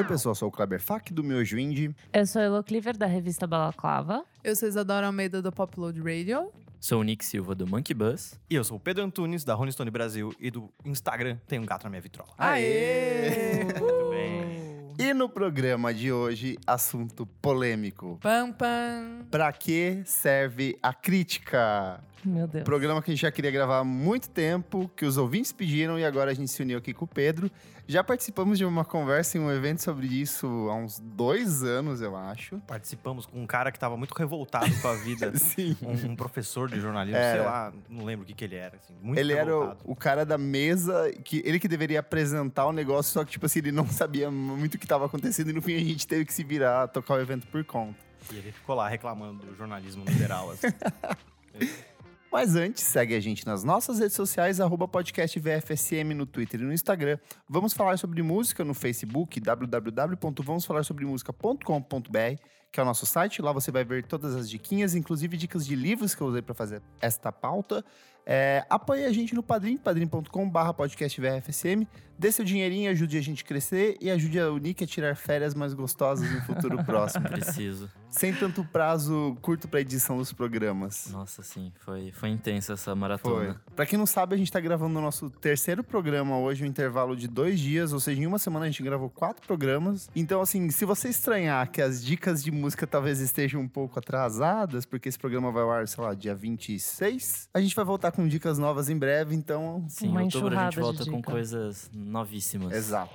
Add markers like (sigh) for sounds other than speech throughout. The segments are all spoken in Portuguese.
Oi, pessoal, sou o Kleber Fak do Miojo Indie. Eu sou a Elo Cleaver, da revista Balaclava. Eu sou Isadora Almeida do Popload Radio. Sou o Nick Silva do Monkey Bus. E eu sou o Pedro Antunes, da Rolling Stone Brasil e do Instagram Tem um Gato na Minha Vitrola. Aê! Muito (laughs) bem. E no programa de hoje, assunto polêmico. Pam, pam. Pra que serve a crítica? Meu Deus. Programa que a gente já queria gravar há muito tempo, que os ouvintes pediram e agora a gente se uniu aqui com o Pedro. Já participamos de uma conversa em um evento sobre isso há uns dois anos, eu acho. Participamos com um cara que tava muito revoltado com a vida. (laughs) Sim. Um, um professor de jornalismo, É. sei lá, não lembro o que, que ele era. Assim, muito ele era o, revoltado. o cara da mesa, que ele que deveria apresentar o negócio, só que, tipo assim, ele não sabia muito o que estava acontecendo e no fim a gente teve que se virar, tocar o evento por conta. E ele ficou lá reclamando do jornalismo no geral. Assim. (laughs) Mas antes, segue a gente nas nossas redes sociais, arroba podcast VFSM no Twitter e no Instagram. Vamos falar sobre música no Facebook, www.vamosfalarsobremusica.com.br, que é o nosso site. Lá você vai ver todas as diquinhas, inclusive dicas de livros que eu usei para fazer esta pauta. É, apoie a gente no Padrim, padrim.com.br podcast VFSM. Dê seu dinheirinho, ajude a gente a crescer e ajude a Unique a tirar férias mais gostosas no futuro (laughs) próximo. Preciso. Sem tanto prazo curto para edição dos programas. Nossa, sim, foi, foi intensa essa Foi. maratona. Pra quem não sabe, a gente tá gravando o nosso terceiro programa hoje, um intervalo de dois dias, ou seja, em uma semana a gente gravou quatro programas. Então, assim, se você estranhar que as dicas de música talvez estejam um pouco atrasadas, porque esse programa vai ao ar, sei lá, dia 26, a gente vai voltar com dicas novas em breve, então. Sim, Uma em outubro a gente volta com coisas novíssimas. Exato.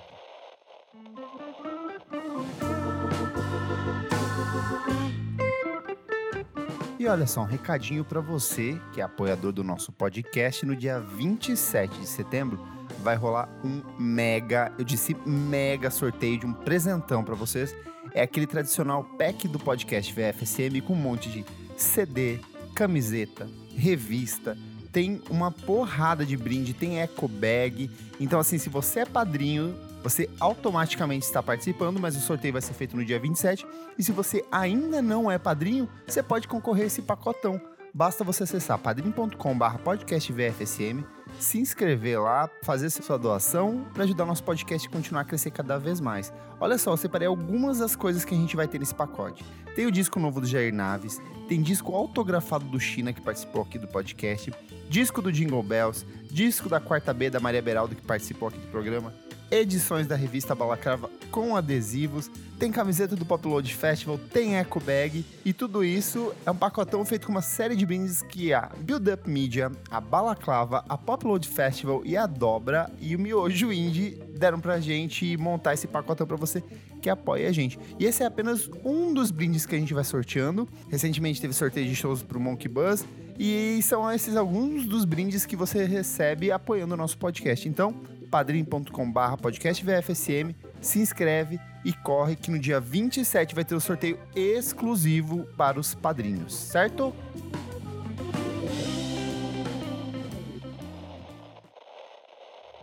E olha só, um recadinho pra você que é apoiador do nosso podcast. No dia 27 de setembro vai rolar um mega, eu disse mega sorteio de um presentão pra vocês. É aquele tradicional pack do podcast VFSM com um monte de CD, camiseta, revista. Tem uma porrada de brinde, tem eco bag. Então, assim, se você é padrinho, você automaticamente está participando, mas o sorteio vai ser feito no dia 27. E se você ainda não é padrinho, você pode concorrer a esse pacotão. Basta você acessar padrim.com.br podcastvfsm, se inscrever lá, fazer sua doação para ajudar o nosso podcast a continuar a crescer cada vez mais. Olha só, eu separei algumas das coisas que a gente vai ter nesse pacote. Tem o disco novo do Jair Naves, tem disco autografado do China que participou aqui do podcast, disco do Jingle Bells, disco da quarta B da Maria Beraldo que participou aqui do programa, edições da revista Balacrava com adesivos, tem camiseta do Popload Festival, tem eco bag e tudo isso é um pacotão feito com uma série de brindes que a Build Up Media, a Balaclava, a Popload Festival e a Dobra e o Miojo Indie deram pra gente montar esse pacotão pra você que apoia a gente. E esse é apenas um dos brindes que a gente vai sorteando. Recentemente teve sorteio de shows pro Monkey Buzz e são esses alguns dos brindes que você recebe apoiando o nosso podcast. Então, padrim.com.br podcast VFSM, se inscreve e corre que no dia 27 vai ter o sorteio exclusivo para os padrinhos, certo?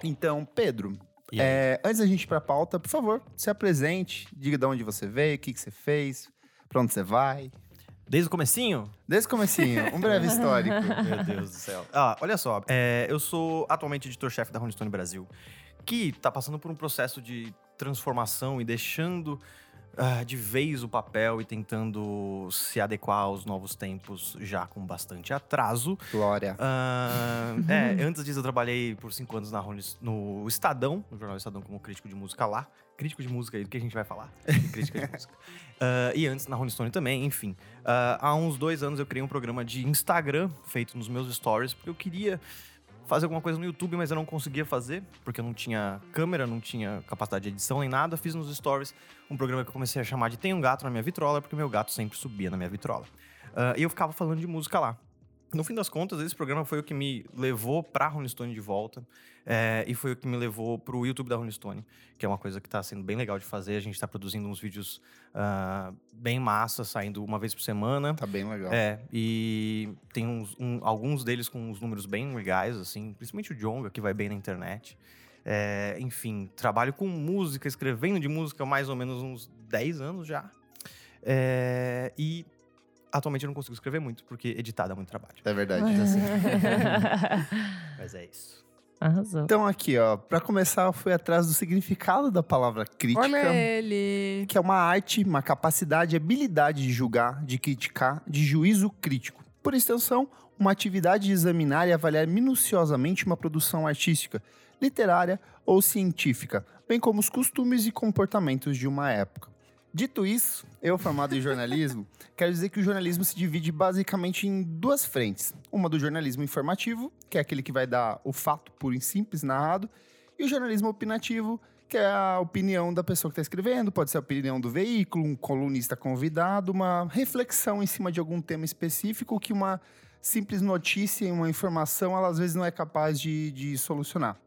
Então, Pedro? É, antes da gente ir pra pauta, por favor, se apresente, diga de onde você veio, o que, que você fez, pra onde você vai. Desde o comecinho? Desde o comecinho, um breve (laughs) histórico. Meu Deus do céu. Ah, olha só. é, eu sou atualmente editor-chefe da Rolling Stone Brasil, que tá passando por um processo de transformação e deixando ah, de vez o papel e tentando se adequar aos novos tempos já com bastante atraso. Glória. Ah, é, (laughs) antes disso eu trabalhei por cinco anos na Rolling, no Estadão, no jornal Estadão como crítico de música lá. Crítico de música aí, do que a gente vai falar? (laughs) De crítica de música. Ah, e antes na Rolling Stone também, enfim. Ah, há uns dois anos eu criei um programa de Instagram feito nos meus stories, porque eu queria fazer alguma coisa no YouTube, mas eu não conseguia fazer, porque eu não tinha câmera, não tinha capacidade de edição nem nada. Fiz nos stories um programa que eu comecei a chamar de Tem um Gato na Minha Vitrola, porque meu gato sempre subia na minha vitrola. Ah, e eu ficava falando de música lá. No fim das contas, esse programa foi o que me levou pra Rolling Stone de volta. é, e foi o que me levou pro YouTube da Rolling Stone, que é uma coisa que tá sendo bem legal de fazer. A gente tá produzindo uns vídeos ah, bem massa, saindo uma vez por semana. Tá bem legal. É, e tem uns- um- alguns deles com uns números bem legais, assim, principalmente o Jonga, que vai bem na internet. É, enfim, trabalho com música, escrevendo de música há mais ou menos uns 10 anos já. É, e atualmente eu não consigo escrever muito, porque editar dá muito trabalho. É verdade. Mas (laughs) assim, mas é isso. Arrasou. Então aqui, ó, para começar, eu fui atrás do significado da palavra crítica. Olha ele. que é uma arte, uma capacidade, habilidade de julgar, de criticar, de juízo crítico. Por extensão, uma atividade de examinar e avaliar minuciosamente uma produção artística, literária ou científica, bem como os costumes e comportamentos de uma época. Dito isso, eu formado em jornalismo, (laughs) quero dizer que o jornalismo se divide basicamente em duas frentes. Uma do jornalismo informativo, que é aquele que vai dar o fato puro e simples narrado, e o jornalismo opinativo, que é a opinião da pessoa que está escrevendo, pode ser a opinião do veículo, um colunista convidado, uma reflexão em cima de algum tema específico que uma simples notícia, uma informação, ela às vezes não é capaz de, de solucionar.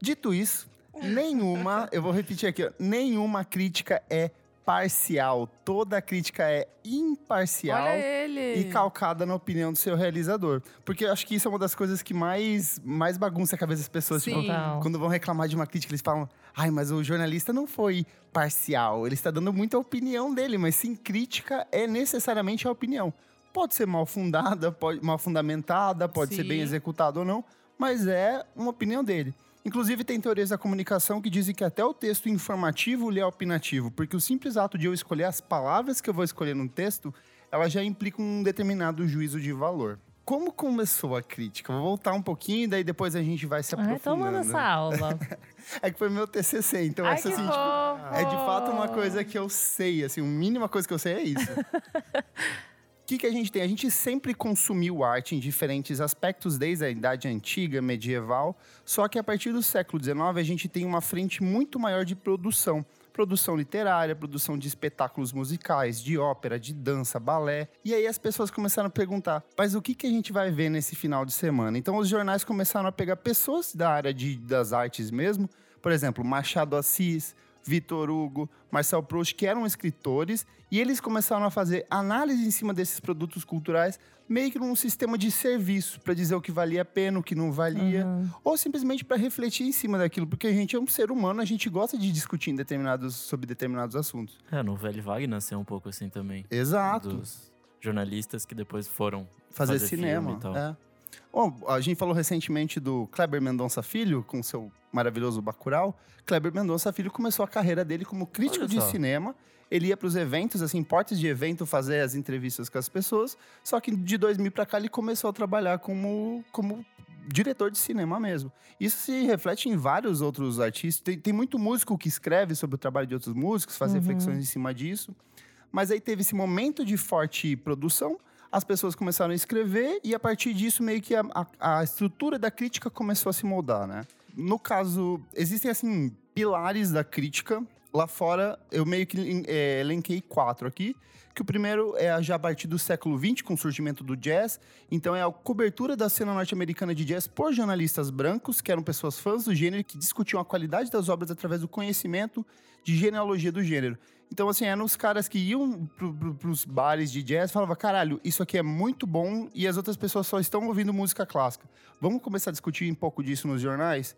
Dito isso, (laughs) nenhuma, eu vou repetir aqui, ó, nenhuma crítica é parcial. Toda crítica é imparcial Olha ele. e calcada na opinião do seu realizador. Porque eu acho que isso é uma das coisas que mais, mais bagunça a cabeça das pessoas. Tipo, Sim. Quando vão reclamar de uma crítica, eles falam: ai, mas o jornalista não foi parcial, ele está dando muita opinião dele, mas sim, crítica é necessariamente a opinião. Pode ser mal fundada, pode, mal fundamentada, pode ser bem Sim. executada ou não, mas é uma opinião dele. Inclusive, tem teorias da comunicação que dizem que até o texto informativo lhe é opinativo, porque o simples ato de eu escolher as palavras que eu vou escolher no texto, ela já implica um determinado juízo de valor. Como começou a crítica? Vou voltar um pouquinho, daí depois a gente vai se aprofundando. toma essa aula. (laughs) É que foi meu TCC, então Ai, essa assim, tipo, é de fato uma coisa que eu sei, assim, a mínima coisa que eu sei é isso. (laughs) Que, que a gente tem? A gente sempre consumiu arte em diferentes aspectos, desde a Idade Antiga, medieval, só que a partir do século XIX a gente tem uma frente muito maior de produção. Produção literária, produção de espetáculos musicais, de ópera, de dança, balé. E aí as pessoas começaram a perguntar, mas o que, que a gente vai ver nesse final de semana? Então os jornais começaram a pegar pessoas da área de, das artes mesmo, por exemplo, Machado Assis, Vitor Hugo, Marcel Proust, que eram escritores, e eles começaram a fazer análise em cima desses produtos culturais, meio que num sistema de serviço, para dizer o que valia a pena, o que não valia, Uhum. ou simplesmente para refletir em cima daquilo, porque a gente é um ser humano, a gente gosta de discutir em determinados, sobre determinados assuntos. É, no Velho Wagner nasceu um pouco assim também. Exato. Dos jornalistas que depois foram fazer, fazer cinema. filme e tal. É. A gente falou recentemente do Kleber Mendonça Filho, com seu maravilhoso Bacurau. Kleber Mendonça Filho começou a carreira dele como crítico de cinema. Ele ia para os eventos, assim, portas de evento, fazer as entrevistas com as pessoas. Só que de 2000 para cá ele começou a trabalhar como, como diretor de cinema mesmo. Isso se reflete em vários outros artistas. Tem, tem muito músico que escreve sobre o trabalho de outros músicos, faz Uhum. reflexões em cima disso. Mas aí teve esse momento de forte produção, as pessoas começaram a escrever e a partir disso meio que a, a- a estrutura da crítica começou a se moldar, né? No caso, existem assim pilares da crítica. Lá fora, eu meio que eh, elenquei quatro aqui. Que o primeiro é já a partir do século XX, com o surgimento do jazz. Então é a cobertura da cena norte-americana de jazz por jornalistas brancos, que eram pessoas fãs do gênero, que discutiam a qualidade das obras através do conhecimento de genealogia do gênero. Então, assim, eram os caras que iam pro, pro, pros bares de jazz e falavam, caralho, isso aqui é muito bom e as outras pessoas só estão ouvindo música clássica. Vamos começar a discutir um pouco disso nos jornais?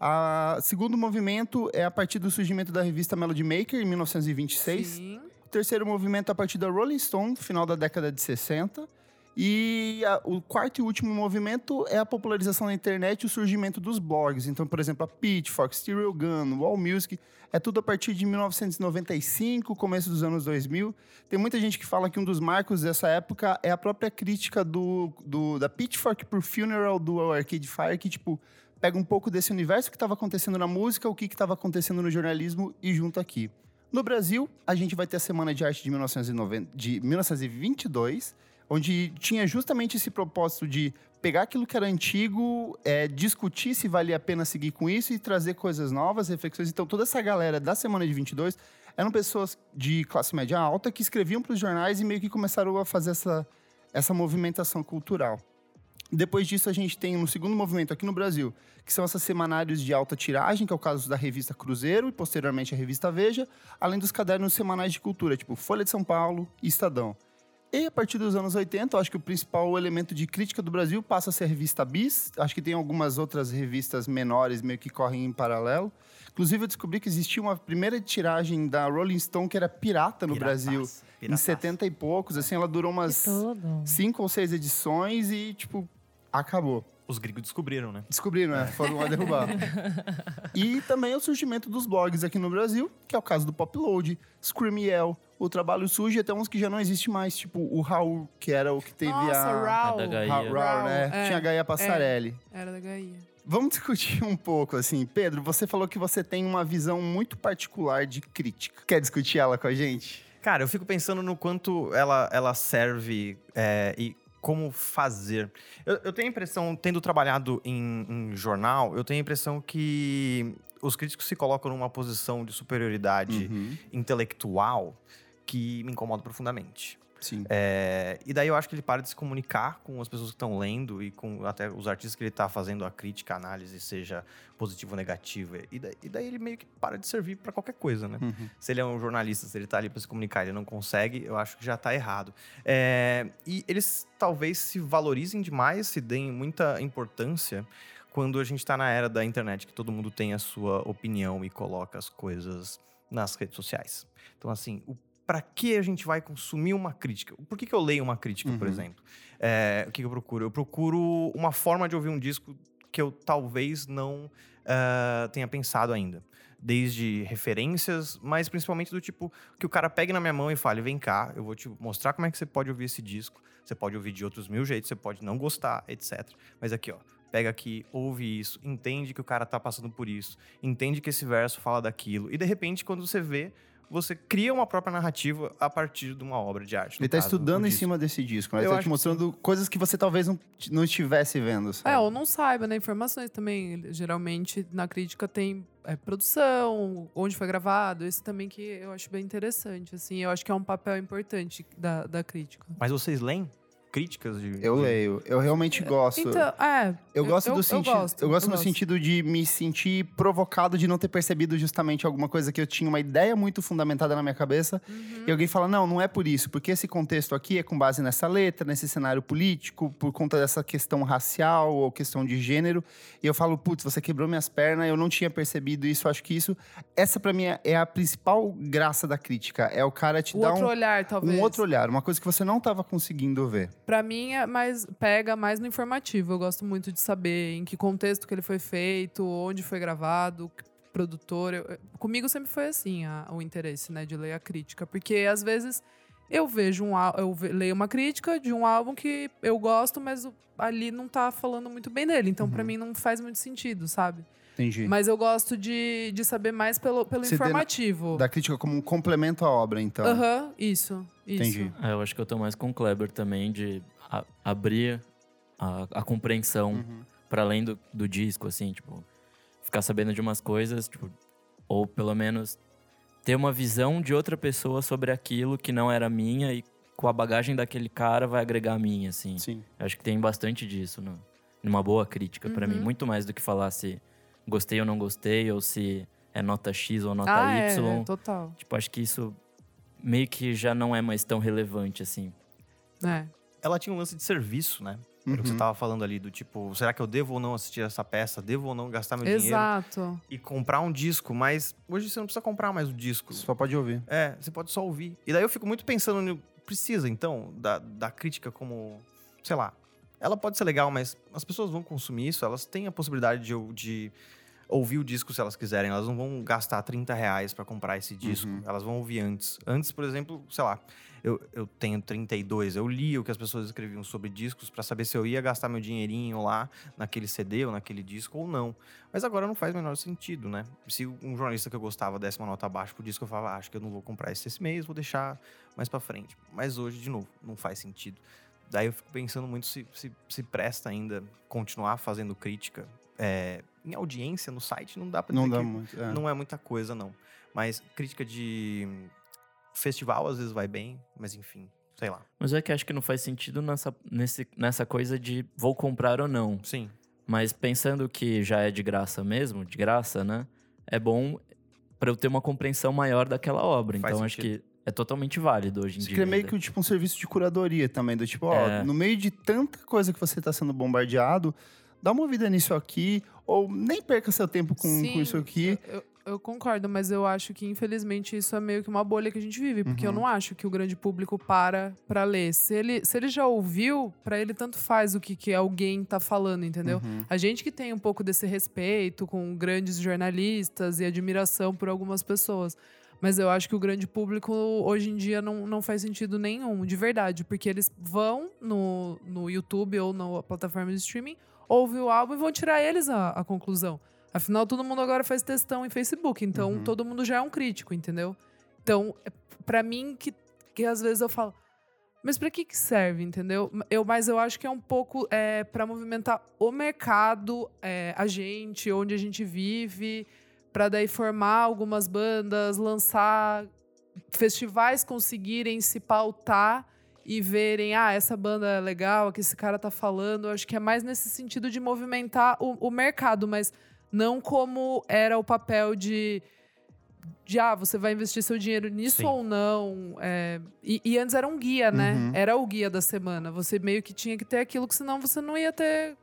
A segundo movimento é a partir do surgimento da revista Melody Maker, em 1926. Sim. O terceiro movimento a partir da Rolling Stone, final da década de 60. E a- o quarto e último movimento é a popularização da internet e o surgimento dos blogs. Então, por exemplo, a Pitchfork, Stereo Gun, Wall Music, é tudo a partir de 1995, começo dos anos 2000. Tem muita gente que fala que um dos marcos dessa época é a própria crítica do, do- da Pitchfork por Funeral do Arcade Fire, que, tipo, pega um pouco desse universo que estava acontecendo na música, o que estava acontecendo no jornalismo e junta aqui. No Brasil, a gente vai ter a Semana de Arte de, 1990, de 1922, onde tinha justamente esse propósito de pegar aquilo que era antigo, é, discutir se valia a pena seguir com isso e trazer coisas novas, reflexões. Então, toda essa galera da Semana de 22 eram pessoas de classe média alta que escreviam para os jornais e meio que começaram a fazer essa, essa movimentação cultural. Depois disso, a gente tem um segundo movimento aqui no Brasil, que são esses semanários de alta tiragem, que é o caso da revista Cruzeiro e posteriormente a revista Veja, além dos cadernos semanais de cultura, tipo Folha de São Paulo e Estadão. E a partir dos anos 80, eu acho que o principal elemento de crítica do Brasil passa a ser a revista Bis. Acho que tem algumas outras revistas menores meio que correm em paralelo. Inclusive, eu descobri que existia uma primeira tiragem da Rolling Stone que era pirata no Pirataço, Brasil. Em pirataço. 70 e poucos, assim, ela durou umas cinco ou seis edições e, tipo, acabou. Os gringos descobriram, né? Descobriram, né? Foram lá derrubar. (laughs) e também o surgimento dos blogs aqui no Brasil, que é o caso do Popload, Scream Yell, o Trabalho Sujo e até uns que já não existe mais, tipo o Raul, que era o que teve Nossa, a... Raul. A da Gaia. Ra- Raul, né? É, Tinha a Gaia Passarelli. Era da Gaia. Vamos discutir um pouco, assim. Pedro, você falou que você tem uma visão muito particular de crítica. Quer discutir ela com a gente? Cara, eu fico pensando no quanto ela, ela serve é, e como fazer. Eu, eu tenho a impressão, tendo trabalhado em, em jornal, eu tenho a impressão que os críticos se colocam numa posição de superioridade Uhum. intelectual que me incomoda profundamente. Sim. É, e daí eu acho que ele para de se comunicar com as pessoas que estão lendo e com até os artistas que ele está fazendo a crítica, a análise, seja positiva ou negativa. E daí, e daí ele meio que para de servir para qualquer coisa, né? Uhum. Se ele é um jornalista, se ele tá ali para se comunicar, ele não consegue, eu acho que já tá errado. É, e eles talvez se valorizem demais, se deem muita importância quando a gente tá na era da internet, que todo mundo tem a sua opinião e coloca as coisas nas redes sociais. Então, assim, o para que a gente vai consumir uma crítica? Por que, que eu leio uma crítica, por Uhum. exemplo? É, o que, que eu procuro? Eu procuro uma forma de ouvir um disco que eu talvez não ah, tenha pensado ainda. Desde referências, mas principalmente do tipo que o cara pegue na minha mão e fale: vem cá, eu vou te mostrar como é que você pode ouvir esse disco. Você pode ouvir de outros mil jeitos, você pode não gostar, etc. Mas aqui, ó, pega aqui, ouve isso, entende que o cara tá passando por isso, entende que esse verso fala daquilo. E de repente, quando você vê, você cria uma própria narrativa a partir de uma obra de arte. Ele tá caso, estudando em cima desse disco, né? Ele tá te que mostrando coisas que você talvez não, não estivesse vendo, sabe? É, ou não saiba, né? Informações também. Geralmente, na crítica tem é, produção, onde foi gravado. Esse também que eu acho bem interessante, assim. Eu acho que é um papel importante da, da crítica. Mas vocês leem críticas de. Eu de- leio. Eu realmente gosto. Então, é. Eu gosto do sentido. Eu gosto, gosto, no gosto. sentido de me sentir provocado de não ter percebido justamente alguma coisa que eu tinha uma ideia muito fundamentada na minha cabeça. Uhum. E alguém fala: não, não é por isso, porque esse contexto aqui é com base nessa letra, nesse cenário político, por conta dessa questão racial ou questão de gênero. E eu falo, putz, você quebrou minhas pernas, eu não tinha percebido isso. Acho que isso, essa pra mim é a principal graça da crítica. É o cara te O dar outro um, olhar, talvez. um outro olhar, uma coisa que você não tava conseguindo ver. Pra mim, é mais, pega mais no informativo. Eu gosto muito de saber em que contexto que ele foi feito, onde foi gravado, que produtor. Eu- comigo sempre foi assim a- o interesse, né, de ler a crítica. Porque, às vezes, eu vejo um eu leio uma crítica de um álbum que eu gosto, mas ali não tá falando muito bem dele. Então, Uhum. pra mim, não faz muito sentido, sabe? Entendi. Mas eu gosto de, de saber mais pelo, pelo Você informativo. Da crítica como um complemento à obra, então. Aham, isso. Isso. Entendi. É, eu acho que eu tô mais com o Kleber também, de a- abrir a, a compreensão Uhum. para além do, do disco, assim, tipo, ficar sabendo de umas coisas, tipo, ou pelo menos ter uma visão de outra pessoa sobre aquilo que não era minha e com a bagagem daquele cara vai agregar a minha, assim. Sim. Eu acho que tem bastante disso no, numa boa crítica pra mim, Uhum. muito mais do que falar se gostei ou não gostei, ou se é nota X ou nota Ah, é, Y. é, total. Tipo, acho que isso meio que já não é mais tão relevante, assim. É. Ela tinha um lance de serviço, né? Era o que você Uhum. tava falando ali, do tipo, será que eu devo ou não assistir essa peça? Devo ou não gastar meu dinheiro Exato. e comprar um disco? Mas hoje você não precisa comprar mais o disco. Só pode ouvir. É, você pode só ouvir. E daí eu fico muito pensando no. Precisa, então, da, da crítica como. Sei lá. Ela pode ser legal, mas as pessoas vão consumir isso, elas têm a possibilidade de, de ouvir o disco se elas quiserem. Elas não vão gastar 30 reais pra comprar esse disco. Uhum. Elas vão ouvir antes. Antes, por exemplo, sei lá. Eu, eu tenho 32, eu li o que as pessoas escreviam sobre discos pra saber se eu ia gastar meu dinheirinho lá naquele CD ou naquele disco ou não. Mas agora não faz o menor sentido, né? Se um jornalista que eu gostava desse uma nota abaixo pro disco, eu falava, ah, acho que eu não vou comprar esse esse mês, vou deixar mais pra frente. Mas hoje, de novo, não faz sentido. Daí eu fico pensando muito se, se, se presta ainda continuar fazendo crítica. É, em audiência no site não dá pra Não dizer dá que muito. é. não é muita coisa, não. Mas crítica de festival às vezes vai bem, mas enfim, sei lá. Mas é que acho que não faz sentido nessa, nesse, nessa coisa de vou comprar ou não. Sim. Mas pensando que já é de graça mesmo, de graça, né? É bom pra eu ter uma compreensão maior daquela obra. Faz então acho sentido. que é totalmente válido hoje em Isso dia. que é meio que tipo um serviço de curadoria também, do tipo, ó, É. no meio de tanta coisa que você tá sendo bombardeado, dá uma vida nisso aqui, ou nem perca seu tempo com, com Sim, isso aqui. Eu, eu- eu concordo, mas eu acho que infelizmente isso é meio que uma bolha que a gente vive, porque eu Uhum. não acho que o grande público para pra ler. Se ele, se ele já ouviu, pra ele tanto faz o que, que alguém tá falando, entendeu? Uhum. A gente que tem um pouco desse respeito com grandes jornalistas e admiração por algumas pessoas. Mas eu acho que o grande público hoje em dia não, não faz sentido nenhum, de verdade. Porque eles vão no, no YouTube ou na plataforma de streaming, ouvem o álbum e vão tirar eles a, a conclusão. Afinal, todo mundo agora faz textão em Facebook, então Uhum. todo mundo já é um crítico, entendeu? Então, é pra mim, que, que às vezes eu falo, mas pra que que serve, entendeu? Eu, mas eu acho que é um pouco é, para movimentar o mercado, é, a gente, onde a gente vive, pra daí formar algumas bandas, lançar festivais conseguirem se pautar e verem, ah, essa banda é legal, o que esse cara tá falando. Eu acho que é mais nesse sentido de movimentar o, o mercado, mas não como era o papel de de ah, você vai investir seu dinheiro nisso Sim. ou não. é, e, e antes era um guia, né? Uhum. Era o guia da semana. Você meio que tinha que ter aquilo, que senão você não ia ter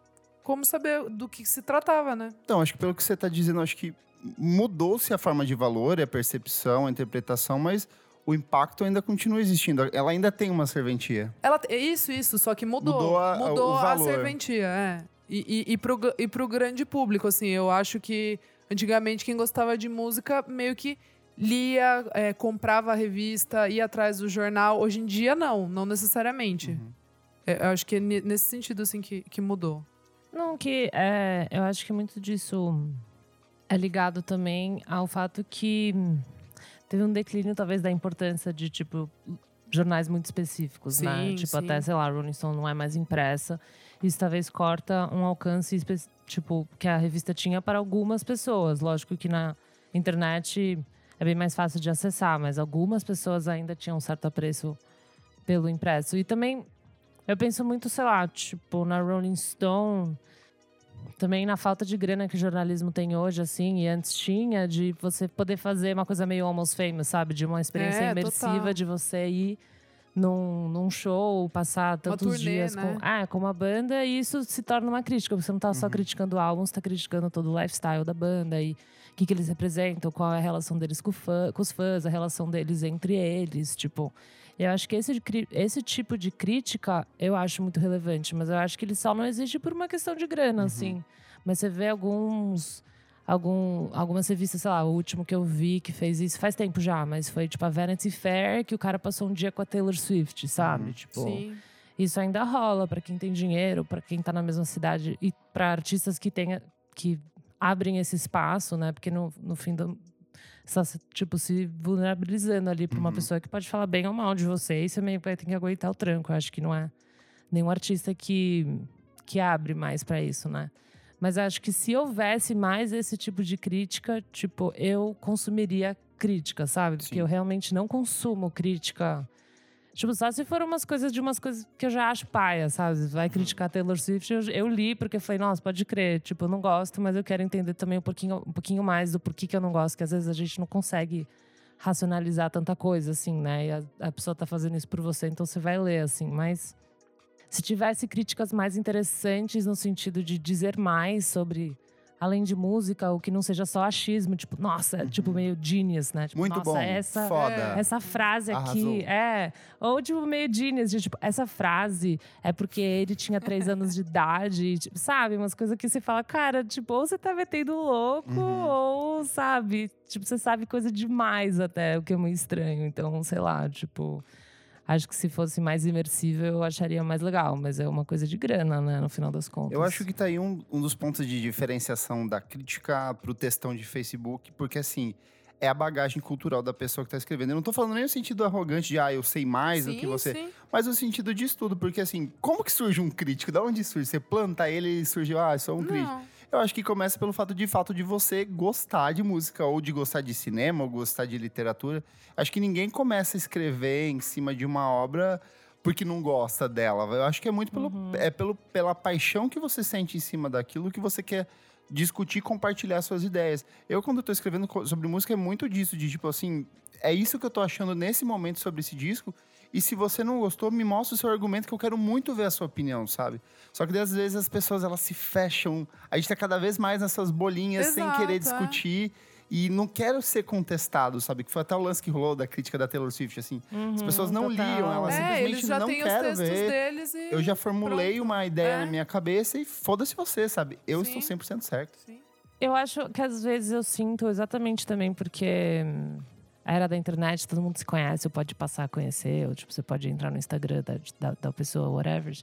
como saber do que se tratava, né? Então, acho que pelo que você está dizendo, acho que mudou-se a forma de valor, a percepção, a interpretação, mas o impacto ainda continua existindo. Ela ainda tem uma serventia. Ela, é isso, isso, só que mudou. Mudou a- Mudou o a valor. serventia, é. E, e, e, pro, e pro grande público, assim, eu acho que antigamente quem gostava de música meio que lia, é, comprava a revista, ia atrás do jornal. Hoje em dia, não, não necessariamente. Uhum. É, eu acho que é ne- nesse sentido, assim, que, que mudou. Não, que é, eu acho que muito disso é ligado também ao fato que teve um declínio, talvez, da importância de, tipo, jornais muito específicos, né? Sim, Tipo, sim. até, sei lá, Rolling Stone não é mais impressa. Isso talvez corta um alcance, tipo, que a revista tinha para algumas pessoas. Lógico que na internet é bem mais fácil de acessar, mas algumas pessoas ainda tinham um certo apreço pelo impresso. E também eu penso muito, sei lá, tipo, na Rolling Stone, também na falta de grana que o jornalismo tem hoje, assim, e antes tinha, de você poder fazer uma coisa meio almost famous, sabe? De uma experiência É, imersiva total. de você ir num, num show, passar tantos turnê, dias né? com, ah, com uma banda, e isso se torna uma crítica. Você não tá só criticando o álbum, você tá criticando todo o lifestyle da banda e o que, que eles representam, qual é a relação deles com, fã, com os fãs, a relação deles entre eles, tipo. Eu acho que esse, esse tipo de crítica eu acho muito relevante, mas eu acho que ele só não existe por uma questão de grana, assim. Mas você vê alguns. Algum, algumas revistas, sei lá, o último que eu vi que fez isso faz tempo já, mas foi tipo a Vanity Fair, que o cara passou um dia com a Taylor Swift, sabe? Tipo, Sim. isso ainda rola pra quem tem dinheiro, pra quem tá na mesma cidade e pra artistas que tenha, que abrem esse espaço, né? Porque no, no fim do está se- tipo se vulnerabilizando ali pra uma Uhum. pessoa que pode falar bem ou mal de você e você meio que vai ter que aguentar o tranco. Eu acho que não é nenhum artista que que abre mais pra isso, né? Mas acho que se houvesse mais esse tipo de crítica, tipo, eu consumiria crítica, sabe? Porque Sim. eu realmente não consumo crítica Tipo, só se for umas coisas de umas coisas que eu já acho paia, sabe? Vai criticar Taylor Swift, eu, eu li porque falei, nossa, pode crer. Tipo, eu não gosto, mas eu quero entender também um pouquinho, um pouquinho mais do porquê que eu não gosto, que às vezes a gente não consegue racionalizar tanta coisa, assim, né? E a, a pessoa tá fazendo isso por você, então você vai ler, assim. Mas se tivesse críticas mais interessantes no sentido de dizer mais sobre. Além de música, o que não seja só achismo, tipo, nossa, tipo meio genius, né? Tipo, Muito nossa, bom. essa, Foda. essa frase Arrasou. aqui é. Ou, tipo, meio genius, de, tipo, essa frase é porque ele tinha três (laughs) anos de idade, tipo, sabe? Umas coisas que você fala, cara, tipo, ou você tá metendo louco, Uhum. ou, sabe? Tipo, você sabe coisa demais até, o que é meio estranho. Então, sei lá, tipo. Acho que se fosse mais imersível, eu acharia mais legal. Mas é uma coisa de grana, né? No final das contas. Eu acho que tá aí um, um dos pontos de diferenciação da crítica pro textão de Facebook, porque assim, é a bagagem cultural da pessoa que tá escrevendo. Eu não tô falando nem no sentido arrogante de, ah, eu sei mais do sim, que você. sim. Mas no sentido de estudo, porque assim, como que surge um crítico? Da onde surge? Você planta ele e surgiu, ah, eu sou um crítico. Eu acho que começa pelo fato de fato de você gostar de música, ou de gostar de cinema, ou gostar de literatura. Acho que ninguém começa a escrever em cima de uma obra porque não gosta dela. Eu acho que é muito pelo, é pelo, pela paixão que você sente em cima daquilo que você quer discutir, compartilhar suas ideias. Eu, quando eu tô escrevendo sobre música, é muito disso, de tipo assim, é isso que eu tô achando nesse momento sobre esse disco. E se você não gostou, me mostra o seu argumento que eu quero muito ver a sua opinião, sabe? Só que às vezes as pessoas elas se fecham. A gente tá cada vez mais nessas bolinhas sem Exato, querer é. discutir. E não quero ser contestado, sabe? Que foi até o lance que rolou da crítica da Taylor Swift, assim. As pessoas não Uhum, total. liam, elas É, simplesmente eles já não têm os quero textos ver. deles e. Eu já formulei Pronto. uma ideia É. na minha cabeça e foda-se você, sabe? Eu Sim. estou 100% certo. Sim. Eu acho que às vezes eu sinto exatamente também porque hum, a era da internet, todo mundo se conhece, ou pode passar a conhecer, ou tipo, você pode entrar no Instagram da, da, da pessoa, whatever.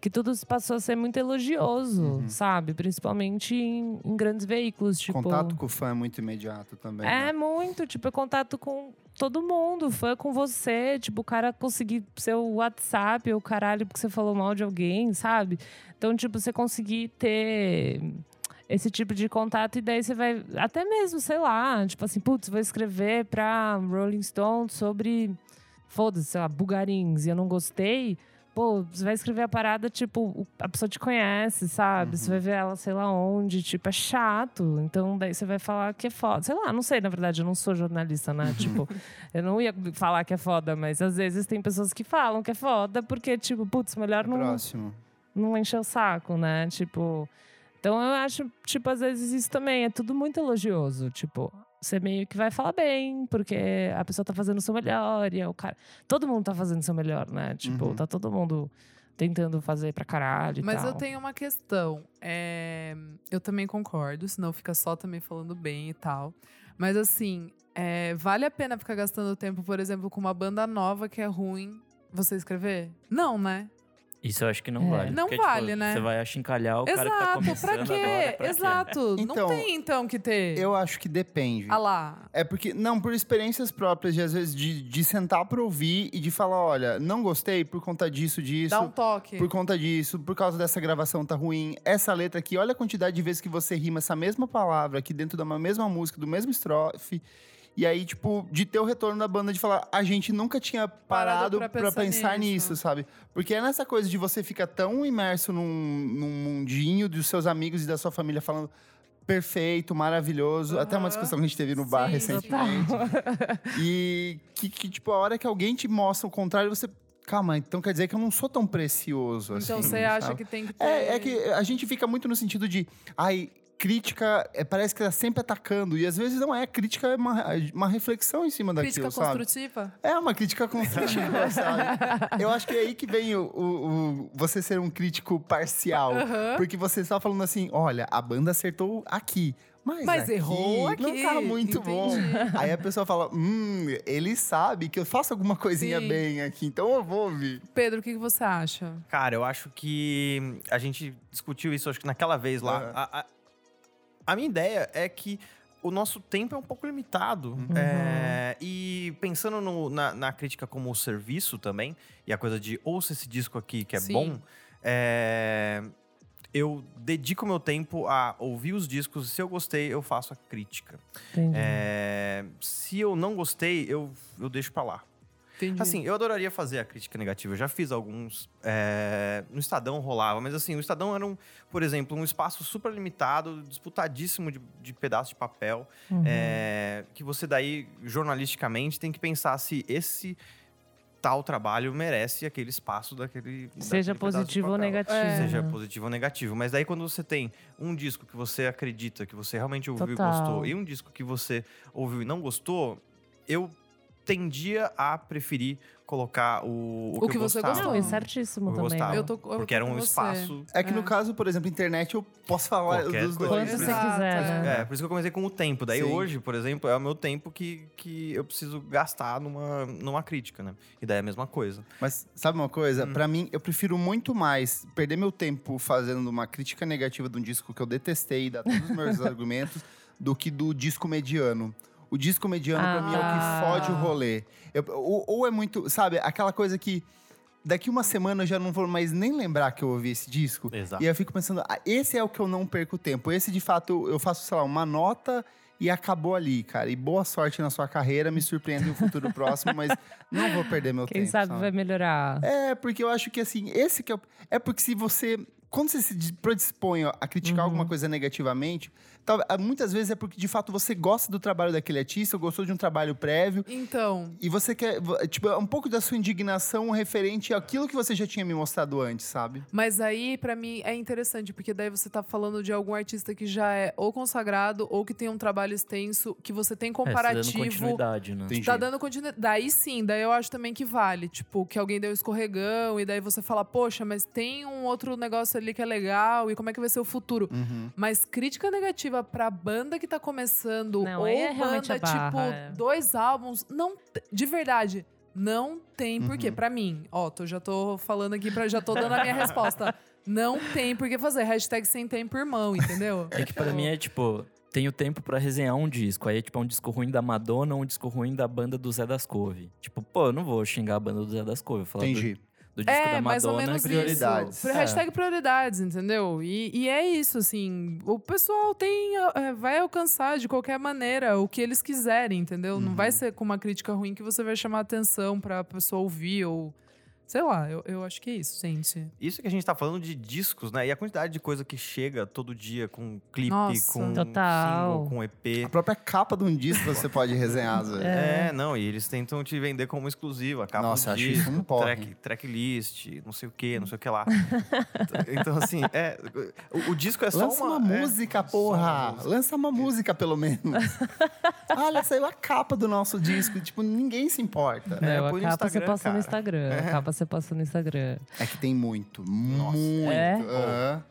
Que tudo passou a ser muito elogioso, Uhum. sabe? Principalmente em, em grandes veículos, tipo. Contato com o fã é muito imediato também. É né? muito, tipo, é contato com todo mundo, fã com você, tipo, o cara conseguir seu WhatsApp, o caralho, porque você falou mal de alguém, sabe? Então, tipo, você conseguir ter esse tipo de contato e daí você vai, até mesmo, sei lá, tipo assim, putz, vou escrever pra Rolling Stone sobre, foda-se, sei lá, bugarins, e eu não gostei. Pô, você vai escrever a parada, tipo, a pessoa te conhece, sabe? Você vai ver ela, sei lá onde, tipo, é chato. Então, daí você vai falar que é foda. Sei lá, não sei, na verdade, eu não sou jornalista, né? tipo, (laughs) eu não ia falar que é foda, mas às vezes tem pessoas que falam que é foda, porque, tipo, putz, melhor não, Próximo. não encher o saco, né? Tipo. Então eu acho, tipo, às vezes isso também é tudo muito elogioso. Tipo, você meio que vai falar bem, porque a pessoa tá fazendo o seu melhor e é o cara. Todo mundo tá fazendo o seu melhor, né? Tipo, Uhum. tá todo mundo tentando fazer pra caralho. e Mas eu tal. tenho uma questão. É, Eu também concordo, senão fica só também falando bem e tal. Mas assim, é, vale a pena ficar gastando tempo, por exemplo, com uma banda nova que é ruim você escrever? Não, né? Isso eu acho que não É. vale. Não porque, vale, tipo, né? Você vai achincalhar o cara que tá Exato, começando pra quê? agora. Pra quê? Exato. Então, não tem então que ter. Eu acho que depende. Ah lá. É porque, não, por experiências próprias, de às vezes, de, de sentar pra ouvir e de falar: olha, não gostei por conta disso, disso. Dá um toque. Por conta disso, por causa dessa gravação tá ruim. Essa letra aqui, olha a quantidade de vezes que você rima essa mesma palavra aqui dentro de uma mesma música, do mesmo estrofe. E aí, tipo, de ter o retorno da banda de falar, a gente nunca tinha parado, pra pra pensar pensar, nisso. nisso, sabe? Porque é nessa coisa de você ficar tão imerso num, num mundinho dos seus amigos e da sua família falando perfeito, maravilhoso. Até uma discussão que a gente teve no bar Sim, recentemente. E que, que, tipo, a hora que alguém te mostra o contrário, você. Calma, então quer dizer que eu não sou tão precioso assim. Então você acha sabe? que tem que ter. É, é que a gente fica muito no sentido de. Ai, crítica é, parece que tá sempre atacando. E às vezes não é. Crítica é uma, uma reflexão em cima daquilo, Crítica sabe? construtiva? É uma crítica construtiva, (laughs) sabe? Eu acho que é aí que vem o, o- o- você ser um crítico parcial. Aham. Porque você está falando assim, olha, a banda acertou aqui. Mas, Mas aqui errou aqui. Não tá muito bom. Entendi. Aí a pessoa fala, hum, ele sabe que eu faço alguma coisinha Sim. bem aqui, então eu vou ouvir. Pedro, o que, que você acha? Cara, eu acho que a gente discutiu isso, acho que naquela vez lá. A, a- a minha ideia é que o nosso tempo é um pouco limitado. É, e pensando no- na, na crítica como serviço também, e a coisa de ouça esse disco aqui que é Sim. bom, é, eu dedico meu tempo a ouvir os discos. Se eu gostei, eu faço a crítica. É, se eu não gostei, eu, eu deixo pra lá. Entendi. Assim, eu adoraria fazer a crítica negativa. Eu já fiz alguns. é, no Estadão rolava, mas assim, o Estadão era, um, por exemplo, um espaço super limitado, disputadíssimo de, de pedaço de papel. Uhum. é, que você daí, jornalisticamente, tem que pensar se esse tal trabalho merece aquele espaço daquele. Seja daquele positivo ou negativo. É. Seja né? positivo ou negativo. Mas daí, quando você tem um disco que você acredita, que você realmente ouviu Total. e gostou, e um disco que você ouviu e não gostou, eu tendia a preferir colocar o, O que eu você gostava. gostou. E certíssimo também. gostava. Eu tô, eu Porque era um espaço. É que no É. caso, por exemplo, internet, eu posso falar Qualquer dos coisa. dois. Quando você quiser, é. né? É, por isso que eu comecei com o tempo. Daí Sim. hoje, por exemplo, é o meu tempo que, que eu preciso gastar numa, numa crítica, né? E daí é a mesma coisa. Mas sabe uma coisa? Hum. Pra mim, eu prefiro muito mais perder meu tempo fazendo uma crítica negativa de um disco que eu detestei e dar todos os meus (laughs) argumentos do que do disco mediano. O disco mediano, pra mim, é o Ah. que fode o rolê. Eu- ou, ou é muito, sabe, aquela coisa que daqui uma semana eu já não vou mais nem lembrar que eu ouvi esse disco. Exato. E aí eu fico pensando, ah, esse é o que eu não perco tempo. Esse, de fato, eu faço, sei lá, uma nota e acabou ali, cara. E boa sorte na sua carreira, me surpreende no futuro (laughs) próximo, mas não vou perder meu Quem tempo. sabe vai melhorar. É, porque eu acho que assim, esse que é. o- É porque se você quando você se dis- predispõe a criticar Uhum. alguma coisa negativamente, tal- ah, muitas vezes é porque de fato você gosta do trabalho daquele artista, ou gostou de um trabalho prévio. Então, E você quer, vo- tipo, é um pouco da sua indignação referente àquilo que você já tinha me mostrado antes, sabe? mas aí pra mim é interessante, porque daí você tá falando de algum artista que já é ou consagrado ou que tem um trabalho extenso, que você tem É, você dando comparativo. continuidade, né? Entendi. Tá dando continuidade. Daí sim, daí eu acho também que vale. Tipo, que alguém deu um escorregão e daí você fala, poxa, mas tem um outro negócio ali que é legal e como é que vai ser o futuro? Uhum. Mas crítica negativa pra banda que tá começando Não, ou é banda, barra, tipo, é. dois álbuns, não. De verdade. Não tem porquê. Uhum. Pra mim, ó, tô, já tô falando aqui, pra, já tô dando a minha resposta. Não tem por que fazer. Hashtag sem tempo, irmão, entendeu? (laughs) É que pra mim é tipo, tenho tempo pra resenhar um disco. Aí é tipo um disco ruim da Madonna ou um disco ruim da banda do Zé das Couve. Tipo, pô, eu não vou xingar a banda do Zé das Couve. Falar do, Entendi. Do disco É, da mais ou Madonna menos prioridades. isso. É. Hashtag prioridades, entendeu? E, e é isso, assim. O pessoal tem, é, vai alcançar de qualquer maneira o que eles quiserem, entendeu? Não Uhum. vai ser com uma crítica ruim que você vai chamar atenção pra pessoa ouvir ou. Sei lá, eu, eu acho que é isso, gente. Isso que a gente tá falando de discos, né? E a quantidade de coisa que chega todo dia com clipe, Nossa. com Total. single, com EP. A própria capa de um disco você pode resenhar, às vezes. É. não, e eles tentam te vender como exclusivo, a capa Nossa, do acho disco, isso um track, tracklist, não sei o que, não sei o que lá. (laughs) então, assim, é, o, o disco é só Lança uma, uma... é, música, porra! uma música. Lança uma música, pelo menos. (laughs) Olha, saiu a capa do nosso disco. Tipo, ninguém se importa. É, Não, põe a no capa você posta no cara. Instagram. A capa você posta no Instagram. É que tem muito. Muito. É? Aham.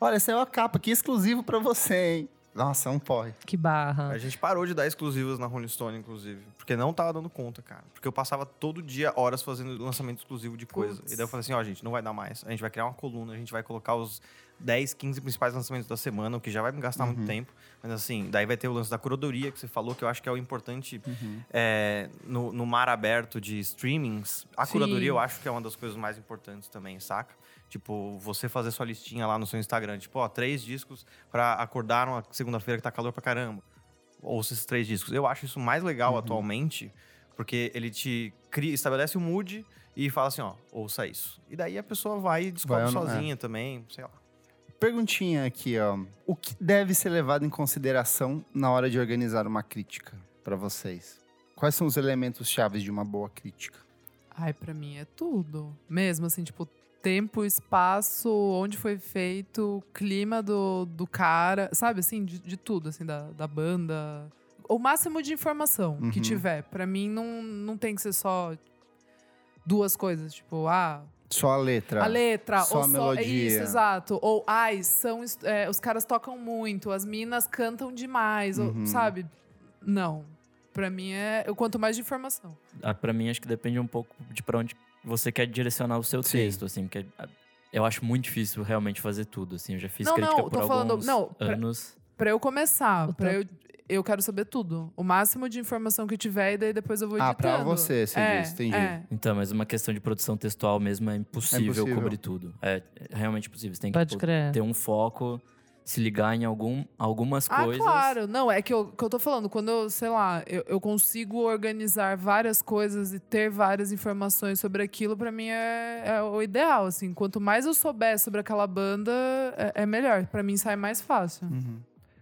Olha, saiu a capa aqui exclusivo pra você, hein? Nossa, é um porre. Que barra. A gente parou de dar exclusivas na Rolling Stone, inclusive. Porque não tava dando conta, cara. Porque eu passava todo dia horas fazendo lançamento exclusivo de coisa. Putz. E daí eu falei assim, ó, gente, não vai dar mais. A gente vai criar uma coluna, a gente vai colocar os 10, 15 principais lançamentos da semana, o que já vai me gastar muito tempo. Mas assim, daí vai ter o lance da curadoria que você falou, que eu acho que é o importante é, no, no mar aberto de streamings. A Sim. curadoria eu acho que é uma das coisas mais importantes também, saca? Tipo, você fazer sua listinha lá no seu Instagram, tipo, ó, três discos pra acordar uma segunda-feira que tá calor pra caramba. Ouça esses três discos. Eu acho isso mais legal atualmente, porque ele te cria, estabelece o mood e fala assim, ó, ouça isso. E daí a pessoa vai e descobre Vai ou não- sozinha também, sei lá. Perguntinha aqui, ó. O que deve ser levado em consideração na hora de organizar uma crítica pra vocês? Quais são os elementos chaves de uma boa crítica? Ai, pra mim é tudo. Mesmo assim, tipo, tempo, espaço, onde foi feito, clima do, do cara, sabe, assim, de, de tudo, assim, da, da banda. O máximo de informação que Uhum. tiver. Pra mim, não, não tem que ser só duas coisas, tipo, ah, Só a letra. a letra, só ou a só. melodia. É isso, exato. Ou, ai, são, é, os caras tocam muito, as minas cantam demais, ou- Uhum. sabe? Não. Pra mim é. Eu quanto mais de informação. Ah, pra mim, acho que depende um pouco de pra onde você quer direcionar o seu Sim. texto, assim, porque ah, eu acho muito difícil realmente fazer tudo, assim. Eu já fiz Não, crítica não, por tô alguns falando- não, pra- anos. Pra eu começar, pra eu, eu quero saber tudo. O máximo de informação que tiver, e daí depois eu vou editando. Ah, pra você, você é, disse, entendi. É. Então, mas uma questão de produção textual mesmo é impossível, impossível. cobrir tudo. É, é realmente impossível. Você tem que Pode pô, crer. ter um foco, se ligar em algum, algumas Ah, coisas. claro. Não, é que eu, que eu tô falando. Quando eu, sei lá, eu, eu consigo organizar várias coisas e ter várias informações sobre aquilo, pra mim é, é o ideal, assim. Quanto mais eu souber sobre aquela banda, é, é melhor. Pra mim sai mais fácil. Uhum.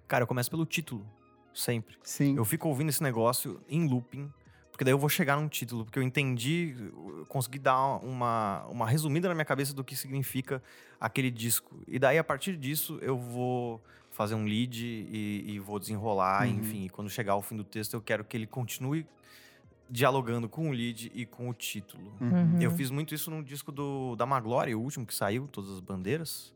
Cara, eu começo pelo título, sempre. Sim. Eu fico ouvindo esse negócio em looping, porque daí eu vou chegar num título, porque eu entendi, eu consegui dar uma, uma resumida na minha cabeça do que significa aquele disco. E daí, a partir disso, eu vou fazer um lead e, e vou desenrolar, Uhum. enfim. E quando chegar ao fim do texto, eu quero que ele continue dialogando com o lead e com o título. Uhum. Eu fiz muito isso no disco do, da Maglória, o último que saiu, Todas as Bandeiras.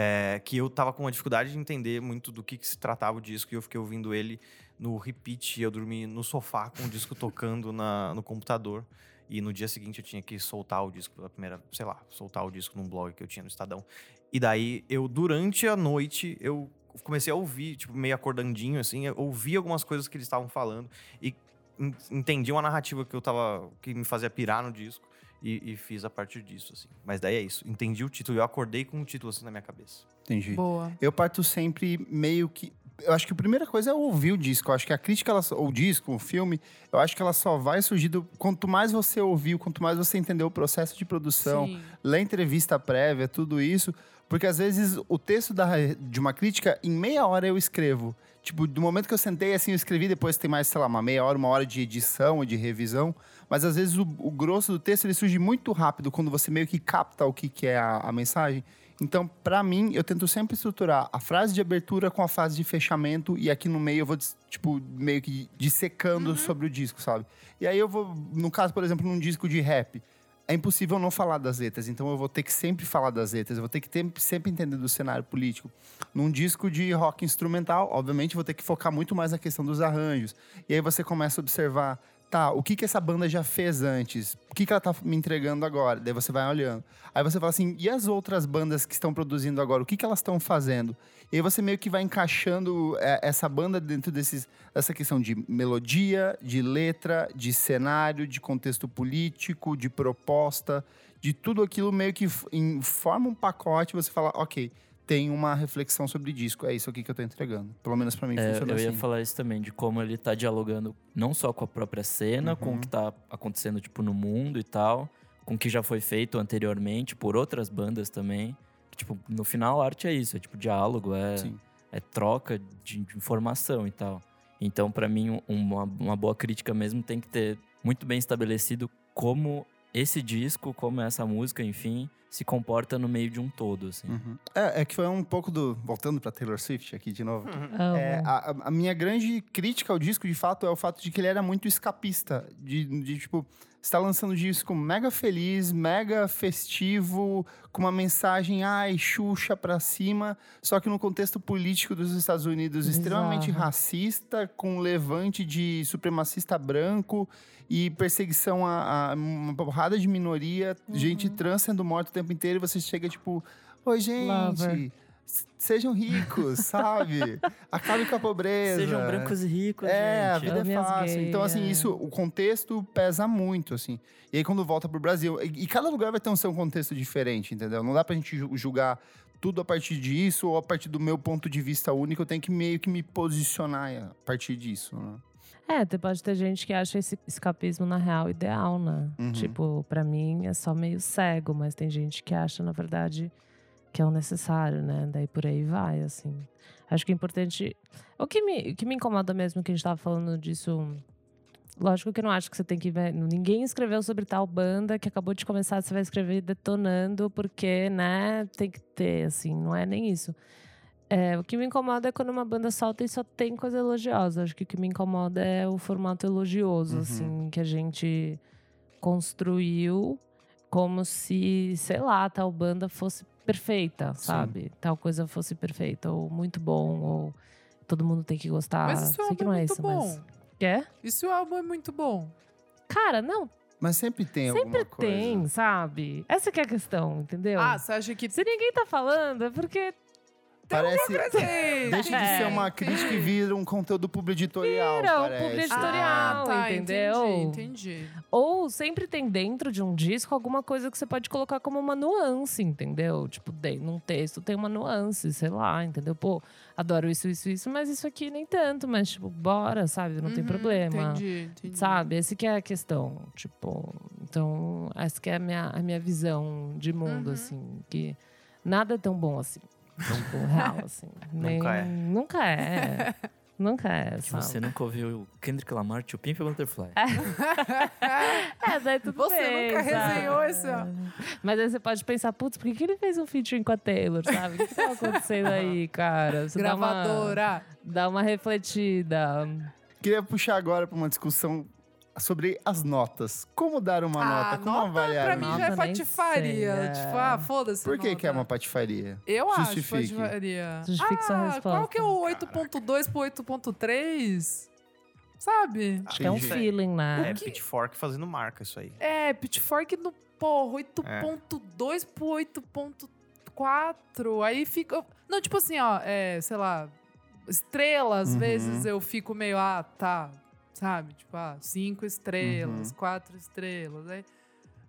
É, que eu tava com uma dificuldade de entender muito do que, que se tratava o disco. E eu fiquei ouvindo ele no repeat. Eu dormi no sofá com o disco tocando na, no computador. E no dia seguinte eu tinha que soltar o disco pela primeira, sei lá, soltar o disco num blog que eu tinha no Estadão. E daí eu, durante a noite, eu comecei a ouvir, tipo, meio acordandinho, assim, eu ouvi algumas coisas que eles estavam falando e en- entendi uma narrativa que eu tava. que me fazia pirar no disco. E, e fiz a partir disso, assim. Mas daí é isso. Entendi o título e eu acordei com o título assim na minha cabeça. Entendi. Boa. Eu parto sempre meio que. eu acho que a primeira coisa é ouvir o disco. Eu acho que a crítica, ela, só- o disco, o filme, eu acho que ela só vai surgir do, quanto mais você ouviu, quanto mais você entendeu o processo de produção, Sim. ler entrevista prévia, tudo isso. Porque às vezes o texto da, de uma crítica, em meia hora eu escrevo. Tipo, do momento que eu sentei assim, eu escrevi, depois tem mais, sei lá, uma meia hora, uma hora de edição e de revisão. Mas às vezes o, o grosso do texto ele surge muito rápido quando você meio que capta o que, que é a, a mensagem. Então, pra mim, eu tento sempre estruturar a frase de abertura com a frase de fechamento e aqui no meio eu vou, tipo, meio que dissecando sobre o disco, sabe? E aí eu vou, no caso, por exemplo, num disco de rap, é impossível não falar das letras, então eu vou ter que sempre falar das letras, eu vou ter que ter- sempre entender do cenário político. Num disco de rock instrumental, obviamente, vou ter que focar muito mais na questão dos arranjos. E aí você começa a observar, tá, o que que essa banda já fez antes? O que que ela tá me entregando agora? Daí você vai olhando. Aí você fala assim, e as outras bandas que estão produzindo agora, o que que elas estão fazendo? E aí você meio que vai encaixando é, essa banda dentro desses, dessa questão de melodia, de letra, de cenário, de contexto político, de proposta, de tudo aquilo meio que em, forma um pacote. Você fala, ok, tem uma reflexão sobre disco. É isso aqui que eu tô entregando. Pelo menos pra mim É, funciona eu ia assim. falar isso também, de como ele tá dialogando não só com a própria cena, com Uhum. o que tá acontecendo, tipo, no mundo e tal, com o que já foi feito anteriormente por outras bandas também. Que, tipo, no final a arte é isso, é tipo diálogo, é, Sim. é troca de, de informação e tal. Então, pra mim, um- uma, uma boa crítica mesmo tem que ter muito bem estabelecido como esse disco, como essa música, enfim, se comporta no meio de um todo, assim. Uhum. É, é que foi um pouco do. Voltando pra Taylor Swift aqui de novo. Amo. É, a, a- minha grande crítica ao disco, de fato, é o fato de que ele era muito escapista. De, de tipo, você tá lançando um disco mega feliz, mega festivo, com uma mensagem, ai, Xuxa pra cima, só que no contexto político dos Estados Unidos Bizarro. extremamente racista, com levante de supremacista branco e perseguição a, a uma porrada de minoria, gente trans sendo morta tempo inteiro, e você chega tipo, oi, gente. Lover. Sejam ricos, sabe? (laughs) Acabe com a pobreza. Sejam brancos e ricos, É, a gente. vida é Ame as fácil. Então, assim, é. isso, o contexto pesa muito, assim. E aí, quando volta pro Brasil, e, e cada lugar vai ter um seu contexto diferente, entendeu? Não dá pra gente ju- julgar tudo a partir disso ou a partir do meu ponto de vista único. Eu tenho que meio que me posicionar a partir disso, né? É, pode ter gente que acha esse escapismo na real ideal, né? Uhum. Tipo, pra mim é só meio cego, mas tem gente que acha, na verdade, que é o necessário, né? Daí por aí vai, assim. Acho que é importante. O que me, o que me incomoda mesmo que a gente tava falando disso. Lógico que eu não acho que você tem que ver. Ninguém escreveu sobre tal banda que acabou de começar, você vai escrever detonando, porque, né, tem que ter, assim, não é nem isso. É, o que me incomoda é quando uma banda solta e só tem coisa elogiosa. Acho que o que me incomoda é o formato elogioso, Uhum. assim, que a gente construiu como se, sei lá, tal banda fosse perfeita, sabe? Tal coisa fosse perfeita, ou muito bom, ou todo mundo tem que gostar. Mas isso é Sei que álbum não é muito isso, bom. mas. Quer? Isso o álbum é muito bom. Cara, não, Mas sempre tem sempre alguma coisa. tem, sabe? Essa que é a questão, entendeu? Ah, você acha que Se ninguém tá falando, é porque. Parece... Sim. Deixa de É. ser uma crítica e vira um conteúdo publi editorial, Vira um parece. publi editorial. Ah, tá, entendeu? entendi, entendi. Ou sempre tem dentro de um disco alguma coisa que você pode colocar como uma nuance, entendeu? Tipo, num texto tem uma nuance, sei lá, entendeu? Pô, adoro isso, isso, isso, mas isso aqui nem tanto, mas, tipo, bora, sabe? Não tem Uhum, problema. Entendi, entendi. Sabe? Essa que é a questão. Tipo, então, essa que é a minha, a minha visão de mundo, Uhum. assim. Que nada é tão bom assim. Tipo, real, assim. (laughs) Nem- Nunca é. Nunca é. (laughs) Nunca é, Se sabe? você nunca ouviu Kendrick Lamar, Tio Pimp Butterfly. (laughs) É, daí tudo Você bem, nunca sabe? resenhou esse, ó. Mas aí você pode pensar, putz, por que, que ele fez um featuring com a Taylor, sabe? O que, que tá acontecendo aí, cara? Você dá uma- Gravadora. Dá uma refletida. Queria puxar agora para uma discussão sobre as notas. Como dar uma ah, nota? Como nota avaliar pra um mim já é Nota nem patifaria. sei, é. Tipo, ah, foda-se. Por que, que é nota. uma patifaria? Eu acho Justifique. patifaria. Justifique sua ah, resposta. qual que é o 8.2 pro 8.3? Sabe? Acho que é um feeling, né? É Pitchfork fazendo marca isso aí. É, Pitchfork no, porra, 8.2 pro 8.4. Aí fica... Não, tipo assim, ó, é, sei lá, estrela, às Uhum. vezes eu fico meio, ah, tá, sabe? Tipo, ah, cinco estrelas, Uhum. quatro estrelas, aí...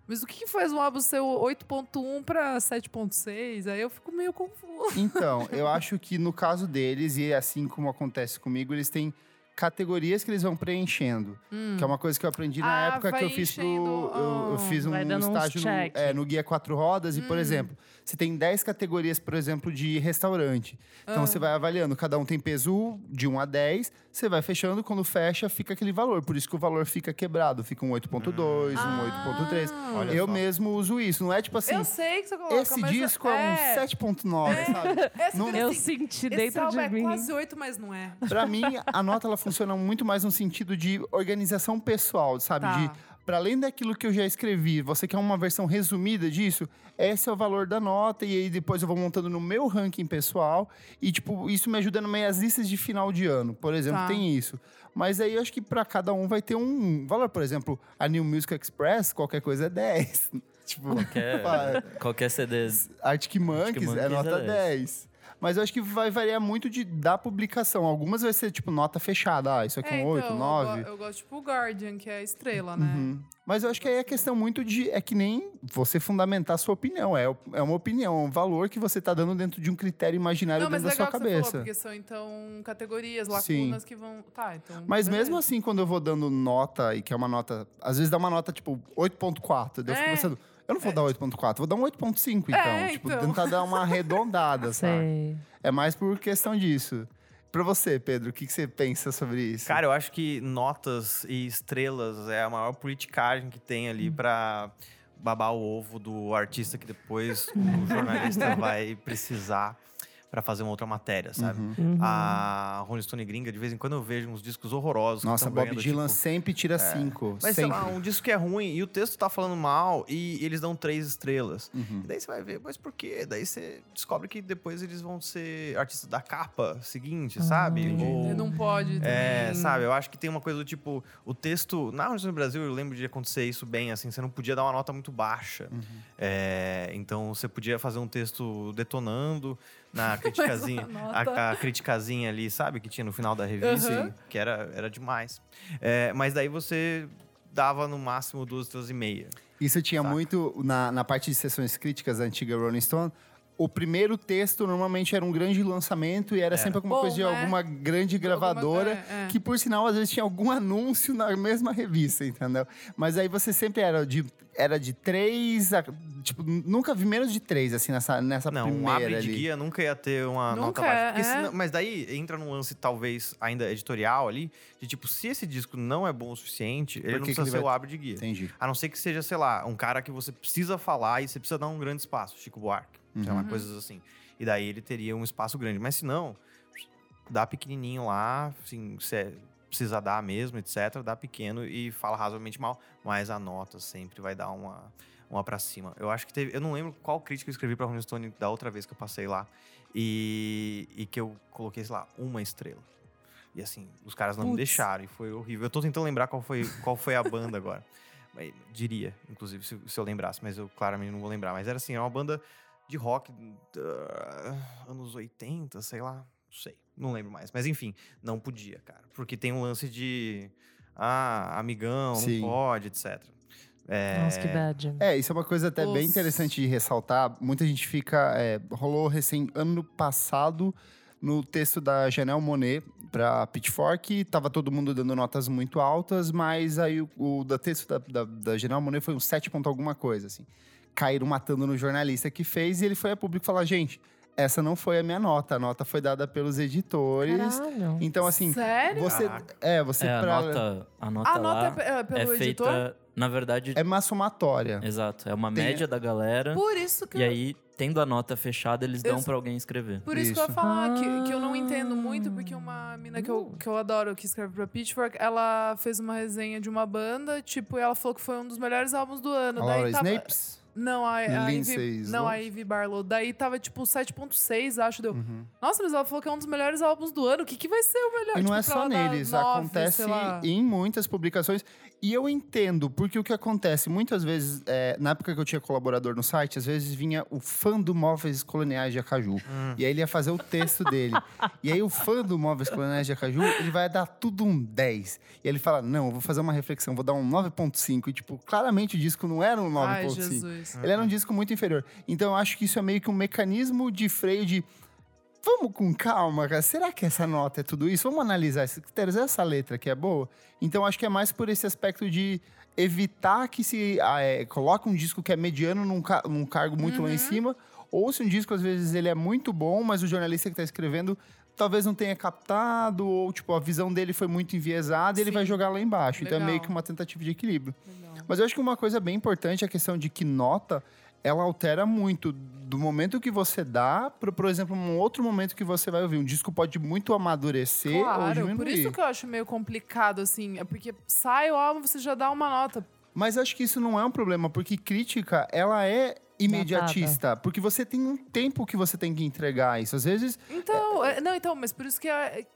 Mas o que, que faz um álbum ser 8.1 pra 7.6? Aí eu fico meio confuso. Então, (laughs) eu acho que no caso deles, e assim como acontece comigo, eles têm categorias que eles vão preenchendo. Que é uma coisa que eu aprendi na Ah, época que eu fiz eu, eu ah, fiz um dando uns estágio no, é, no Guia Quatro Rodas. E, por Hum. exemplo, você tem 10 categorias, por exemplo, de restaurante. Então, Ah. você vai avaliando. Cada um tem peso de 1 a 10. Você vai fechando. Quando fecha, fica aquele valor. Por isso que o valor fica quebrado. Fica um 8.2, um 8.3. Ah. Olha Eu só. mesmo uso isso. Não é tipo assim... eu sei que você coloca, Esse disco é, um 7.9, sabe? (laughs) Esse Não- Eu assim, senti dentro de é mim. quase 8, mas não é. Pra mim, a nota ela funciona muito mais no sentido de organização pessoal, sabe? Tá. De para além daquilo que eu já escrevi, você quer uma versão resumida disso? Esse é o valor da nota e aí depois eu vou montando no meu ranking pessoal e tipo, isso me ajuda no meio as listas de final de ano. Por exemplo, Tá. tem isso. Mas aí eu acho que pra cada um vai ter um valor, por exemplo, a New Music Express, qualquer coisa é 10. (laughs) tipo, Qualquer, qualquer CD. Arctic Monkeys, Monkeys é é nota 10. 10. Mas eu acho que vai variar muito de, da publicação. Algumas vai ser, tipo, nota fechada. Ah, isso aqui é um 8, então, 9. Eu, eu gosto, tipo, o Guardian, que é a estrela, né? Uhum. Mas eu acho que aí é questão muito de. É que nem você fundamentar a sua opinião. É, é uma opinião, é um valor que você tá dando dentro de um critério imaginário Não, mas dentro da sua você falou, cabeça. porque são, então, categorias, Sim. lacunas que vão... Tá, então... Mas beleza. mesmo assim, quando eu vou dando nota, e que é uma nota. Às vezes dá uma nota, tipo, 8,4. Daí eu fico É. pensando, eu não vou dar 8,4, vou dar um 8,5, então. É, tipo, então. tentar dar uma (laughs) arredondada, sabe? É mais por questão disso. Pra você, Pedro, o que, que você pensa sobre isso? Cara, eu acho que notas e estrelas é a maior politicagem que tem ali pra babar o ovo do artista que depois o jornalista (laughs) vai precisar pra fazer uma outra matéria, sabe? Uhum. Uhum. A Rolling Stone gringa, de vez em quando eu vejo uns discos horrorosos. Nossa, Bob ganhando, Dylan tipo, sempre tira 5. Mas sei sempre. lá, um disco que é ruim e o texto tá falando mal e eles dão três estrelas. Uhum. E daí você vai ver, mas por quê? Daí você descobre que depois eles vão ser artistas da capa seguinte, sabe? entendi. Ou- Não pode também. é, sabe? Eu acho que tem uma coisa do tipo, o texto. Na Universidade do Brasil, eu lembro de acontecer isso bem, assim, você não podia dar uma nota muito baixa. Uhum. É, então você podia fazer um texto detonando na (laughs) criticazinha. a, a criticazinha ali, sabe? Que tinha no final da revista, Uhum. que era, era demais. É, mas daí você dava no máximo duas estrelas e meia. Isso tinha Saca. muito na, na parte de sessões críticas da antiga Rolling Stone. O primeiro texto normalmente era um grande lançamento e era sempre alguma Bom, coisa de né? alguma grande gravadora. Alguma- é, é. Que, por sinal, às vezes tinha algum (laughs) anúncio na mesma revista, entendeu? Mas aí você sempre era de, era de três. a- tipo, nunca vi menos de três, assim, nessa, nessa Não, um primeira abre de ali. guia nunca ia ter uma Nunca nota baixa. é, é. senão- mas daí entra num lance, talvez, ainda editorial ali, de tipo, se esse disco não é bom o suficiente, ele não precisa ele ser vai- o abre de guia. Entendi. A não ser que seja, sei lá, um cara que você precisa falar e você precisa dar um grande espaço, Chico Buarque, sei lá, Uhum. coisas assim. E daí ele teria um espaço grande. Mas se não, dá pequenininho lá, assim, se é- precisa dar mesmo, etc, dá pequeno e fala razoavelmente mal, mas a nota sempre vai dar uma uma pra cima. Eu acho que teve, eu não lembro qual crítica eu escrevi pra Rolling Stone da outra vez que eu passei lá e, e que eu coloquei, sei lá, uma estrela. E assim, os caras não me deixaram e foi horrível. Eu tô tentando lembrar qual foi, qual foi a banda agora. Diria, inclusive, se, se eu lembrasse, mas eu claramente não vou lembrar. Mas era assim, era uma banda de rock ah, anos 80, sei lá, não sei, não lembro mais. Mas enfim, não podia, cara. Porque tem um lance de, ah, amigão, Sim. não pode, etc. É, Nossa, que bad. É, isso é uma coisa até bem interessante de ressaltar. Muita gente fica. é, rolou recém ano passado no texto da Janelle Monet para Pitchfork, tava todo mundo dando notas muito altas, mas aí o, o da texto da, da, da Janelle Monet foi um 7 ponto alguma coisa, assim. Caíram matando no jornalista que fez e ele foi a público falar: gente, essa não foi a minha nota, a nota foi dada pelos editores. Caralho. Então, assim, Sério? você. Caraca. É, você É, a pra- nota, a nota A lá nota é, é pelo é editor? feita, na verdade, É uma somatória. exato, é uma Tem- média da galera. Por isso que E eu- aí, tendo a nota fechada, eles dão pra alguém escrever. Por isso, que eu ia Isso. falar que, que eu não Ah. entendo muito, porque uma mina que eu, que eu adoro, que escreve pra Pitchfork, ela fez uma resenha de uma banda, tipo, e ela falou que foi um dos melhores álbuns do ano. A Daí Laura tava- Snapes? Não, a, a Ivy, não, a? Ivy Barlow. Daí tava tipo 7.6, acho. Deu. Uhum. Nossa, mas ela falou que é um dos melhores álbuns do ano. O que, que vai ser o melhor? E não Tipo, é só neles, nove, acontece sei lá. em muitas publicações. E eu entendo, porque o que acontece, muitas vezes, é, na época que eu tinha colaborador no site, às vezes vinha o fã do Móveis Coloniais de Acaju. E aí ele ia fazer o texto dele. (laughs) e aí o fã do Móveis Coloniais de Acaju, ele vai dar tudo um 10. E ele fala, não, eu vou fazer uma reflexão, vou dar um 9.5. E, tipo, claramente o disco não era um Ai, 9.5. Ele era um disco muito inferior. Então eu acho que isso é meio que um mecanismo de freio de. Vamos com calma, cara. Será que essa nota é tudo isso? Vamos analisar esses critérios. Essa letra que é boa? Então acho que é mais por esse aspecto de evitar que se ah, é, coloque um disco que é mediano num, ca- num cargo muito lá em cima. Ou se um disco, às vezes, ele é muito bom, mas o jornalista que está escrevendo talvez não tenha captado, ou tipo, a visão dele foi muito enviesada e ele vai jogar lá embaixo. Então é meio Legal. que uma tentativa de equilíbrio. Legal. Mas eu acho que uma coisa bem importante é a questão de que nota, ela altera muito do momento que você dá para, por exemplo, um outro momento que você vai ouvir. Um disco pode muito amadurecer ou Claro, diminuir. por isso que eu acho meio complicado, assim. É porque sai o álbum, você já dá uma nota. Mas acho que isso não é um problema, porque crítica, ela é imediatista. Porque você tem um tempo que você tem que entregar isso. Às vezes, Então, é- não, então, mas por isso que é,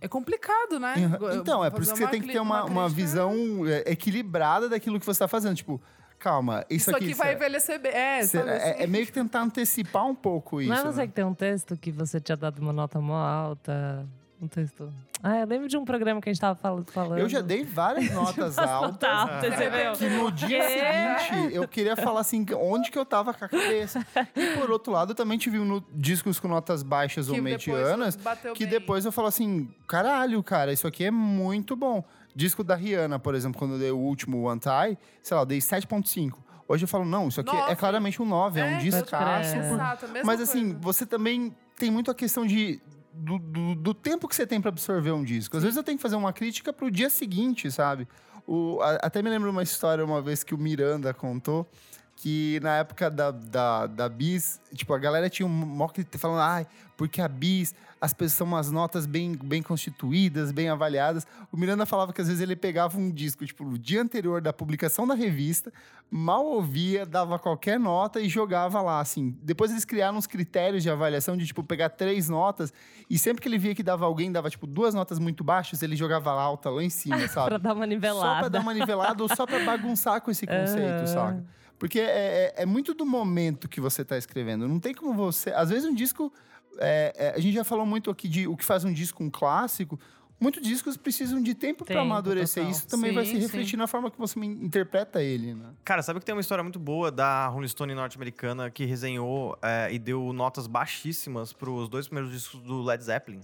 é complicado, né? Então, é por isso que você tem que ter uma, uma crítica- visão é, equilibrada daquilo que você está fazendo. Tipo, calma, isso, Isso aqui vai será- envelhecer bem. É, é, assim? é meio que tentar antecipar um pouco isso. Não é você né? que tem um texto que você tinha dado uma nota mó alta? Um texto. Ah, eu lembro de um programa que a gente tava fal- falando. Eu já dei várias (laughs) notas altas. Nota alta, você viu? Que no dia Quê? seguinte eu queria falar assim, onde que eu tava com a cabeça. E por outro lado, eu também tive no- discos com notas baixas ou Que depois medianas, que bem. depois eu falo assim, caralho, cara, isso aqui é muito bom. Disco da Rihanna, por exemplo, quando eu dei o último One Tie, sei lá, eu dei 7.5. Hoje eu falo, não, isso aqui é claramente um 9, é, um É, descasso. pode crer. por- Exato, Mas assim, você também tem muito a questão de. Do, do- do tempo que você tem pra absorver um disco. Às vezes eu tenho que fazer uma crítica pro dia seguinte, sabe? O, a- até me lembro uma história uma vez que o Miranda contou que na época da, da, da Bis, tipo, a galera tinha um mock falando, ai, porque a Bis, as pessoas são umas notas bem, bem constituídas, bem avaliadas. O Miranda falava que às vezes ele pegava um disco, tipo, no dia anterior da publicação da revista, mal ouvia, dava qualquer nota e jogava lá, assim. Depois eles criaram uns critérios de avaliação de, tipo, pegar três notas e sempre que ele via que dava alguém, dava, tipo, duas notas muito baixas, ele jogava alta lá em cima, (laughs) sabe? Pra dar uma Só nivelada. pra dar uma nivelada ou só pra bagunçar com esse (laughs) conceito, Aham. saca? Porque é, é- é muito do momento que você tá escrevendo. Não tem como você. Às vezes um disco. é, é, a gente já falou muito aqui de o que faz um disco um clássico. Muitos discos precisam de tempo pra Tempo, amadurecer. total. Isso também vai se Sim, refletir sim. na forma que você interpreta ele, né? Cara, sabe que tem uma história muito boa da Rolling Stone norte-americana que resenhou é, e deu notas baixíssimas pros dois primeiros discos do Led Zeppelin.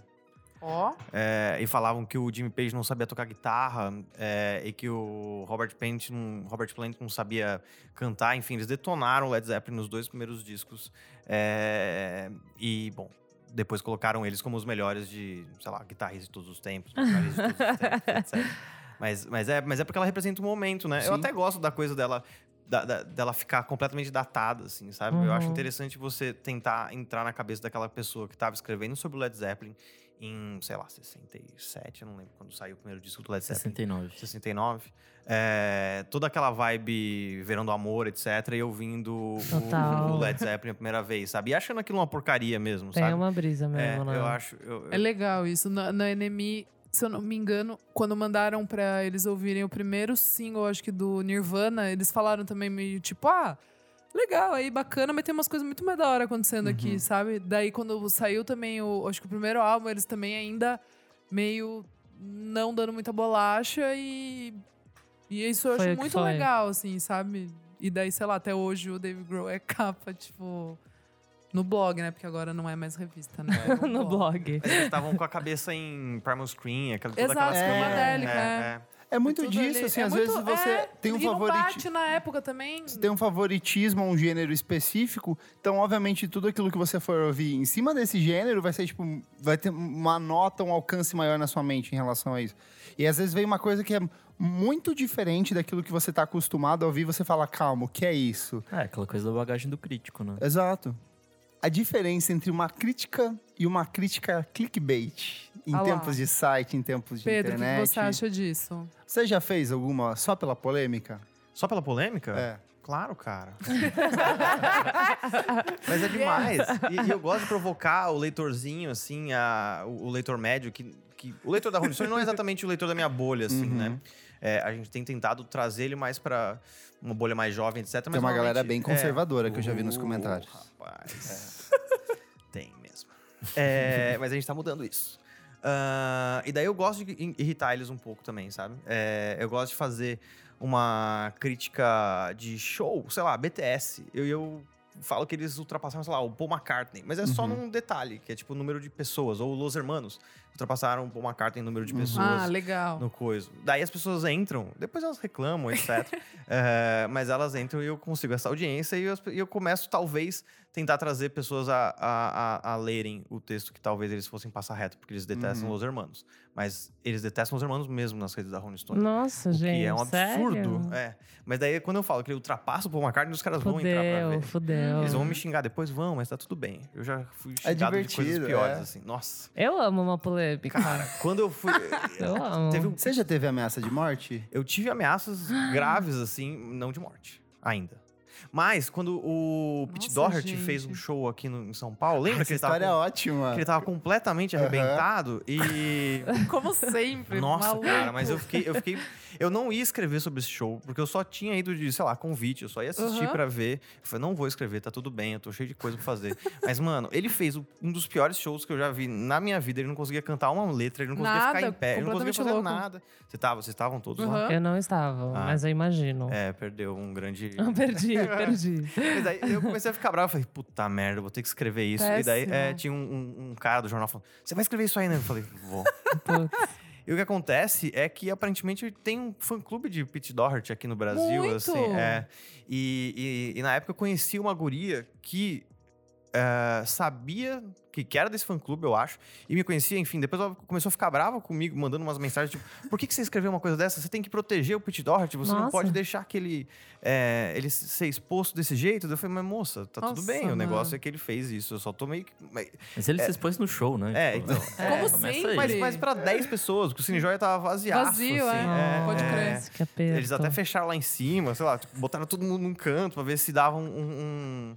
Ó, É, e falavam que o Jimmy Page não sabia tocar guitarra é, e que o Robert Plant, não, Robert Plant não sabia cantar. Enfim, eles detonaram o Led Zeppelin nos dois primeiros discos. É, e, bom, depois colocaram eles como os melhores de, sei lá, guitarristas de todos os tempos, (laughs) vocalistas de todos os tempos, etc. Mas, mas, é, mas é porque ela representa um momento, né? Eu Sim. até gosto da coisa dela, da- da- dela ficar completamente datada, assim, sabe? Eu acho Uhum. interessante você tentar entrar na cabeça daquela pessoa que estava escrevendo sobre o Led Zeppelin em, sei lá, 67, eu não lembro quando saiu o primeiro disco do Led Zeppelin. 69. 69. É, toda aquela vibe Verão do Amor, etc. E ouvindo o- Total. o Led Zeppelin a primeira vez, sabe? E achando aquilo uma porcaria mesmo, Tem sabe? uma brisa É, mesmo, né? eu acho. eu- é legal isso. Na, na NME, se eu não me engano, quando mandaram pra eles ouvirem o primeiro single, acho que do Nirvana, eles falaram também meio tipo, ah, legal, aí bacana, mas tem umas coisas muito mais da hora acontecendo Uhum. aqui, sabe? Daí quando saiu também o, acho que o primeiro álbum, eles também ainda meio não dando muita bolacha e e isso eu Foi acho muito foi. legal, assim, sabe? E daí, sei lá, até hoje o Dave Grohl é (laughs) capa, tipo, no blog, né? Porque agora não é mais revista, né? É (laughs) no blog. Mas eles estavam com a cabeça em Primal Screen, aquela, toda Exato, aquela É, psicomadélica, é, é. É. Muito disso, ali. assim, É às muito- vezes você é, tem um bate na época também. Você tem um favoritismo a um gênero específico, então, obviamente, tudo aquilo que você for ouvir em cima desse gênero vai ser, tipo, vai ter uma nota, um alcance maior na sua mente em relação a isso. E às vezes vem uma coisa que é muito diferente daquilo que você tá acostumado a ouvir, você fala, calma, o que é isso? É, aquela coisa da bagagem do crítico, né? Exato. A diferença entre uma crítica e uma crítica clickbait, em Ah tempos de site, em tempos de Pedro, o internet. que você acha disso? Você já fez alguma só pela polêmica? Só pela polêmica? É. Claro, cara. (laughs) Mas é demais. E, e eu gosto de provocar o leitorzinho, assim, a, o, o leitor médio, que, que. O leitor da Rolling não é exatamente o leitor da minha bolha, assim, Uhum. né? É, a gente tem tentado trazer ele mais pra uma bolha mais jovem, etc. Mas Tem uma galera bem conservadora que eu já vi nos Uh, comentários. Rapaz. (laughs) Tem mesmo. É, mas a gente tá mudando isso. Ah, e daí eu gosto de irritar eles um pouco também, sabe? É, eu gosto de fazer uma crítica de show, sei lá, BTS. Eu, eu falo que eles ultrapassaram, sei lá, o Paul McCartney. Mas é só Uhum. num detalhe, que é tipo o número de pessoas. Ou Los Hermanos ultrapassaram o Paul McCartney em número de Uhum. pessoas Ah, legal. no coisa. Daí as pessoas entram, depois elas reclamam, etc. É, (laughs) mas elas entram e eu consigo essa audiência e eu, eu começo, talvez, tentar trazer pessoas a, a, a, a lerem o texto que talvez eles fossem passar reto, porque eles detestam Uhum. os hermanos. Mas eles detestam os hermanos mesmo nas redes da Rolling Stone. Nossa, o gente. que é um absurdo. sério? É. Mas daí, quando eu falo que ele ultrapassa o Paul McCartney, os caras vão entrar pra Fudeu, ver. fudeu. Eles vão me xingar depois? Vão, mas tá tudo bem. Eu já fui É xingado de coisas divertido, piores, é. assim. Nossa. Eu amo uma polêmica. Cara, quando eu fui... (laughs) eu amo. Teve um Você já teve ameaça de morte? Eu tive ameaças graves, assim, não de morte, ainda. Mas quando o Pete Doherty fez um gente. show aqui no, em São Paulo, lembra Essa que ele, tava, história é com- ótima. que ele tava completamente Aham. arrebentado e. (laughs) Como sempre. Nossa, maluco. cara, mas eu fiquei, eu fiquei. Eu não ia escrever sobre esse show, porque eu só tinha ido de, sei lá, convite, eu só ia assistir Aham. pra ver. Eu falei, não vou escrever, tá tudo bem, eu tô cheio de coisa pra fazer. (laughs) Mas, mano, ele fez um dos piores shows que eu já vi na minha vida. Ele não conseguia cantar uma letra, ele não conseguia Nada, ficar em pé, ele não conseguia fazer louco. nada. Você tava, vocês estavam todos lá? Aham. Eu não estava, Ah. mas eu imagino. É, perdeu um grande. (laughs) perdi, (laughs) perdi. Mas aí eu comecei a ficar bravo. Eu falei, puta merda, vou ter que escrever isso. E daí Péssimo. é, tinha um, um- um cara do jornal falando: Você vai escrever isso aí, né? Eu falei, vou. Putz. E o que acontece é que aparentemente tem um fã-clube de Pete Doherty aqui no Brasil, Muito! assim. É, e, e- e na época eu conheci uma guria que é, sabia que, que era desse fã-clube, eu acho, e me conhecia, enfim. Depois ela começou a ficar brava comigo, mandando umas mensagens tipo: Por que, que você escreveu uma coisa dessa? Você tem que proteger o Pete Doherty, você não Nossa. pode deixar que ele, é, ele ser exposto desse jeito. Eu falei, mas moça, tá tudo Nossa, bem, o negócio mano. é que ele fez isso. Eu só tô meio que. mas- Mas ele se expôs no show, né? É, Tipo, então. Como começa sempre. Mas, mas pra 10 pessoas, porque o Cine Joia tava vaziaço. Vazio, assim, é. Pode crer. Nossa, que aperto. Eles até fecharam lá em cima, sei lá, tipo, botaram todo mundo num canto pra ver se dava um, um,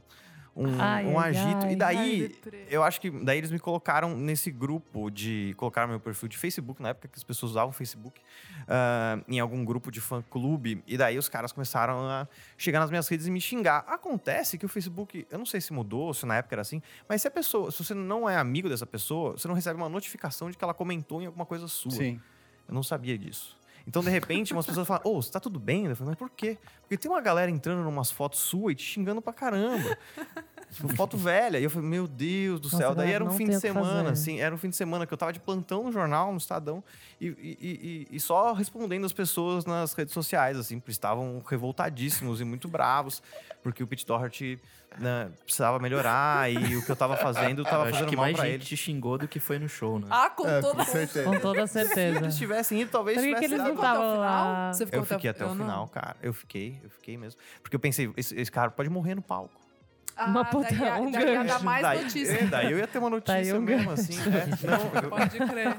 um, Ai, um agito. ai. E daí, Ai, eu acho que daí eles me colocaram nesse grupo de. Colocaram meu perfil de Facebook, na época que as pessoas usavam Facebook, ah, em algum grupo de fã-clube. E daí os caras começaram a chegar nas minhas redes e me xingar. Acontece que o Facebook, eu não sei se mudou, se na época era assim, mas se a pessoa, se você não é amigo dessa pessoa, você não recebe uma notificação de que ela comentou em alguma coisa sua. Sim. Eu não sabia disso. Então, de repente, umas pessoas falam, ô, você tá tudo bem? Eu falei, mas por quê? Porque tem uma galera entrando numas fotos suas e te xingando pra caramba. Tipo, foto velha. E eu falei, meu Deus do Nossa, céu. Daí não- era um não fim de o que semana, fazer. assim. Era um fim de semana que eu tava de plantão no jornal, no Estadão, e, e- e- e só respondendo as pessoas nas redes sociais, assim, porque estavam revoltadíssimos e muito bravos, porque o Pete Doherty né, precisava melhorar e o que eu tava fazendo Eu tava acho fazendo que mal mais pra gente ele. te xingou do que foi no show, né? Ah, com É, toda com certeza. Com toda Se certeza. eles tivessem ido, talvez Por que, que tivesse eles não até o estavam lá? Você ficou eu fiquei até o eu não. final, cara. Eu fiquei, eu fiquei mesmo. Porque eu pensei, esse, esse cara pode morrer no palco. Ah, Uma puta- daí, um daí ia dar gancho. mais daí, notícia. é, daí eu ia ter uma Tá notícia um mesmo, assim. é. (laughs) Não, eu- Pode crer.